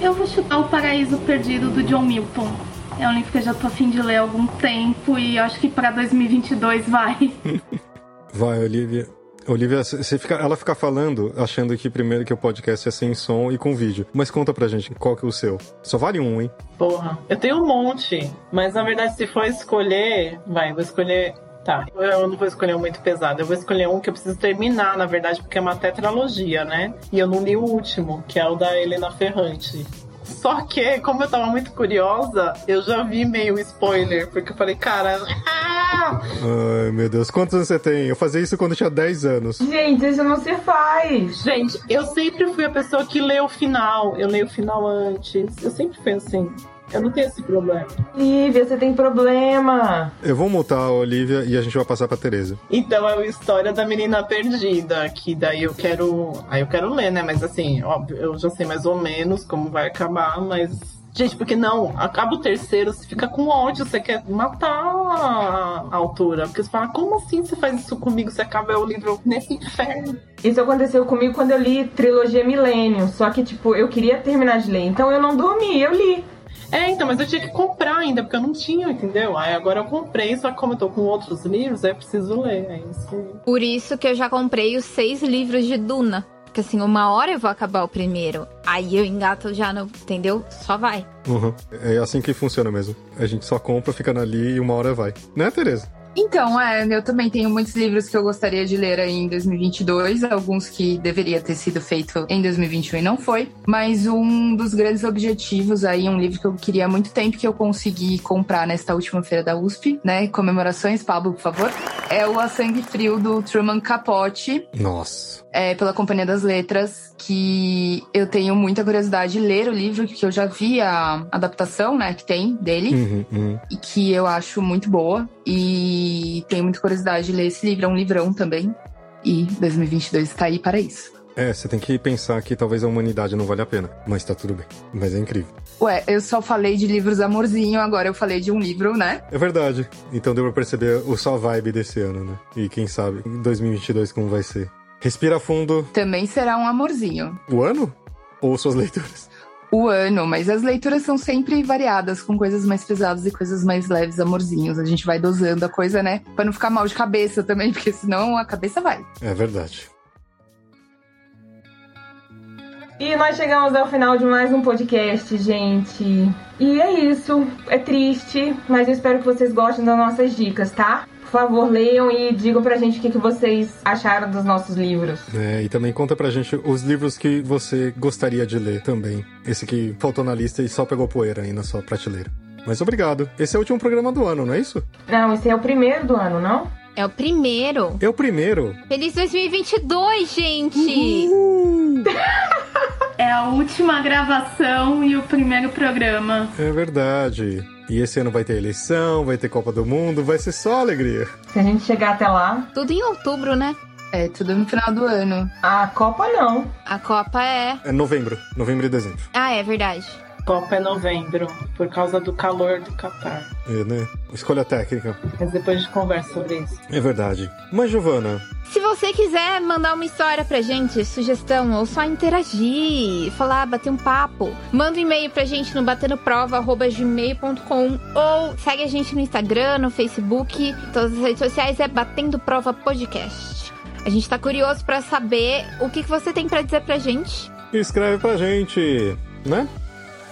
F: Eu vou chutar O Paraíso Perdido do John Milton. É um livro que eu já tô afim de ler há algum tempo e acho que pra 2022 vai.
A: Vai, Olivia. Olivia, você fica, ela fica falando, achando que primeiro que o podcast é sem som e com vídeo. Mas conta pra gente, qual que é o seu? Só vale um, hein?
E: Porra, eu tenho um monte, mas na verdade se for escolher, vai, vou escolher Tá, eu não vou escolher um muito pesado. Eu vou escolher um que eu preciso terminar, na verdade, porque é uma tetralogia, né? E eu não li o último, que é o da Helena Ferrante. Só que, como eu tava muito curiosa, eu já vi meio spoiler, porque eu falei, cara. Ah!
A: Ai, meu Deus, quantos anos você tem? Eu fazia isso quando eu tinha 10 anos.
C: Gente, isso não se faz.
E: Gente, eu sempre fui a pessoa que lê o final. Eu leio o final antes. Eu sempre fui assim. Eu não tenho esse problema.
C: Lívia, você tem problema.
A: Eu vou multar a Olivia e a gente vai passar pra Tereza.
E: Então é a história da menina perdida, que daí eu quero. Aí eu quero ler, né? Mas assim, óbvio, eu já sei mais ou menos como vai acabar, mas. Gente, porque não? Acaba o terceiro, você fica com ódio, você quer matar a autora. Porque você fala, como assim você faz isso comigo? Você acaba o livro nesse inferno.
C: Isso aconteceu comigo quando eu li trilogia Milênio. Só que, tipo, eu queria terminar de ler. Então eu não dormi, eu li.
E: É, então, mas eu tinha que comprar ainda, porque eu não tinha, entendeu? Aí agora eu comprei, só que como eu tô com outros livros, aí eu preciso ler. É isso.
B: Por isso que eu já comprei os seis livros de Duna. Porque assim, uma hora eu vou acabar o primeiro. Aí eu engato já no. Entendeu? Só vai.
A: Uhum. É assim que funciona mesmo. A gente só compra, fica ali e uma hora vai. Né, Tereza?
D: Então, é, eu também tenho muitos livros que eu gostaria de ler aí em 2022, alguns que deveria ter sido feito em 2021 e não foi, mas um dos grandes objetivos aí, um livro que eu queria há muito tempo que eu consegui comprar nesta última feira da USP, né, comemorações, Pablo, por favor, é o A Sangue Frio do Truman Capote.
A: Nossa.
D: É, pela Companhia das Letras, que eu tenho muita curiosidade de ler o livro, que eu já vi a adaptação, né, que tem dele,
A: Uhum, uhum.
D: e que eu acho muito boa. E tenho muita curiosidade de ler esse livro, é um livrão também. E 2022 está aí para isso.
A: É, você tem que pensar que talvez a humanidade não vale a pena, mas tá tudo bem. Mas é incrível.
D: Ué, eu só falei de livros amorzinho, agora eu falei de um livro, né?
A: É verdade. Então deu pra perceber o só vibe desse ano, né? E quem sabe em 2022 como vai ser. Respira fundo.
D: Também será um amorzinho.
A: O ano? Ou suas leituras?
D: O ano, mas as leituras são sempre variadas, com coisas mais pesadas e coisas mais leves, amorzinhos. A gente vai dosando a coisa, né? Pra não ficar mal de cabeça também, porque senão a cabeça vai.
A: É verdade.
C: E nós chegamos ao final de mais um podcast, gente. E é isso. É triste, mas eu espero que vocês gostem das nossas dicas, tá? Por favor, leiam e digam pra gente o que, que vocês acharam dos nossos livros.
A: É, e também conta pra gente os livros que você gostaria de ler também. Esse que faltou na lista e só pegou poeira aí na sua prateleira. Mas obrigado. Esse é o último programa do ano, não é isso?
C: Não, esse é o primeiro do ano, não?
B: É o primeiro.
A: É o primeiro.
B: Feliz 2022, gente!
F: É a última gravação e o primeiro programa.
A: É verdade. E esse ano vai ter eleição, vai ter Copa do Mundo, vai ser só alegria.
C: Se a gente chegar até lá.
B: Tudo em outubro, né?
D: É, tudo no final do ano.
C: A Copa não.
B: A Copa é.
A: É novembro. Novembro e dezembro.
B: Ah, é verdade.
E: Copa é novembro, por causa do calor do Catar.
A: É, né? Escolha técnica.
E: Mas depois a gente conversa sobre isso.
A: É verdade. Mas, Giovana,
B: Se você quiser mandar uma história pra gente, sugestão, ou só interagir, falar, bater um papo, manda um e-mail pra gente no batendoprova.gmail.com ou segue a gente no Instagram, no Facebook, todas as redes sociais é Batendo Prova Podcast. A gente tá curioso pra saber o que, que você tem pra dizer pra gente.
A: escreve pra gente, né?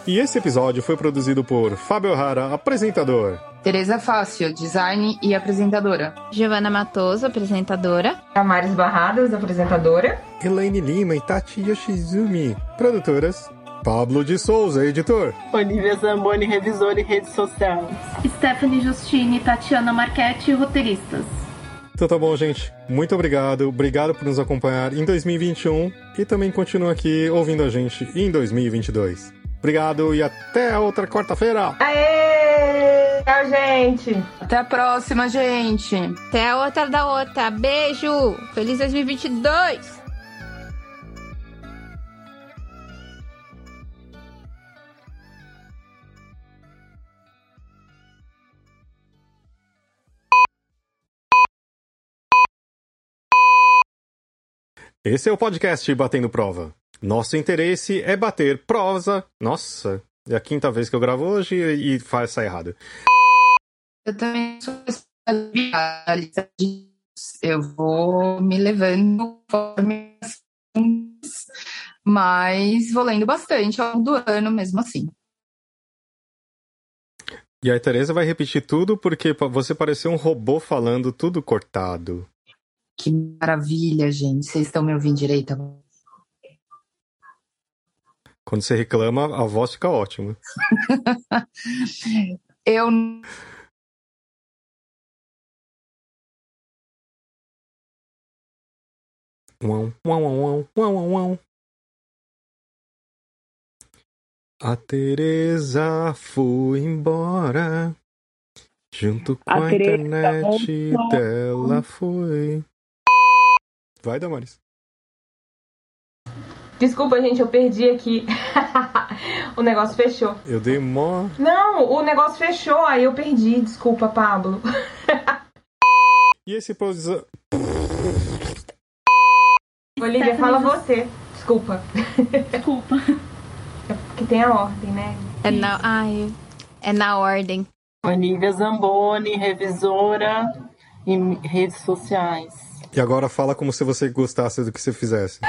A: E esse episódio foi produzido por Fábio Rara, apresentador.
D: Tereza Fácil, design e apresentadora.
B: Giovana Matoso, apresentadora.
C: Damares Barradas, apresentadora.
A: Elaine Lima e Tati Yoshizumi, produtoras. Pablo de Souza, editor.
E: Olivia Zamboni, revisora e rede social.
F: Stephanie Justine, Tatiana Marchetti, roteiristas.
A: Então tá bom, gente. Muito obrigado. Obrigado por nos acompanhar em 2021 e também continua aqui ouvindo a gente em 2022. Obrigado e até a outra quarta-feira.
C: Aê! Tchau, gente!
D: Até a próxima, gente!
B: Até a outra da outra. Beijo! Feliz 2022!
A: Esse é o podcast Batendo Prova. Nosso interesse é bater prosa. Nossa, é a quinta vez que eu gravo hoje e faz sair errado.
D: Eu também sou. Eu vou me levando conforme mas vou lendo bastante ao longo do ano mesmo assim.
A: E a Tereza vai repetir tudo porque você pareceu um robô falando tudo cortado.
D: Que maravilha, gente. Vocês estão me ouvindo direito agora?
A: Quando você reclama, a voz fica ótima.
D: Eu
A: Uau, uau, uau, uau, uau, uau. A Tereza foi embora. Junto com a,
E: A
A: internet dela foi. Vai, Damaris.
C: Desculpa, gente, eu perdi aqui. o negócio fechou.
A: Eu dei mó.
C: Não, o negócio fechou, aí eu perdi. Desculpa, Pablo.
A: E esse episódio.
C: Olivia, fala você. Desculpa.
F: Desculpa.
C: É porque tem a ordem, né?
B: É na, ai, é na ordem.
E: Olivia Zamboni, revisora e redes sociais.
A: E agora fala como se você gostasse do que você fizesse.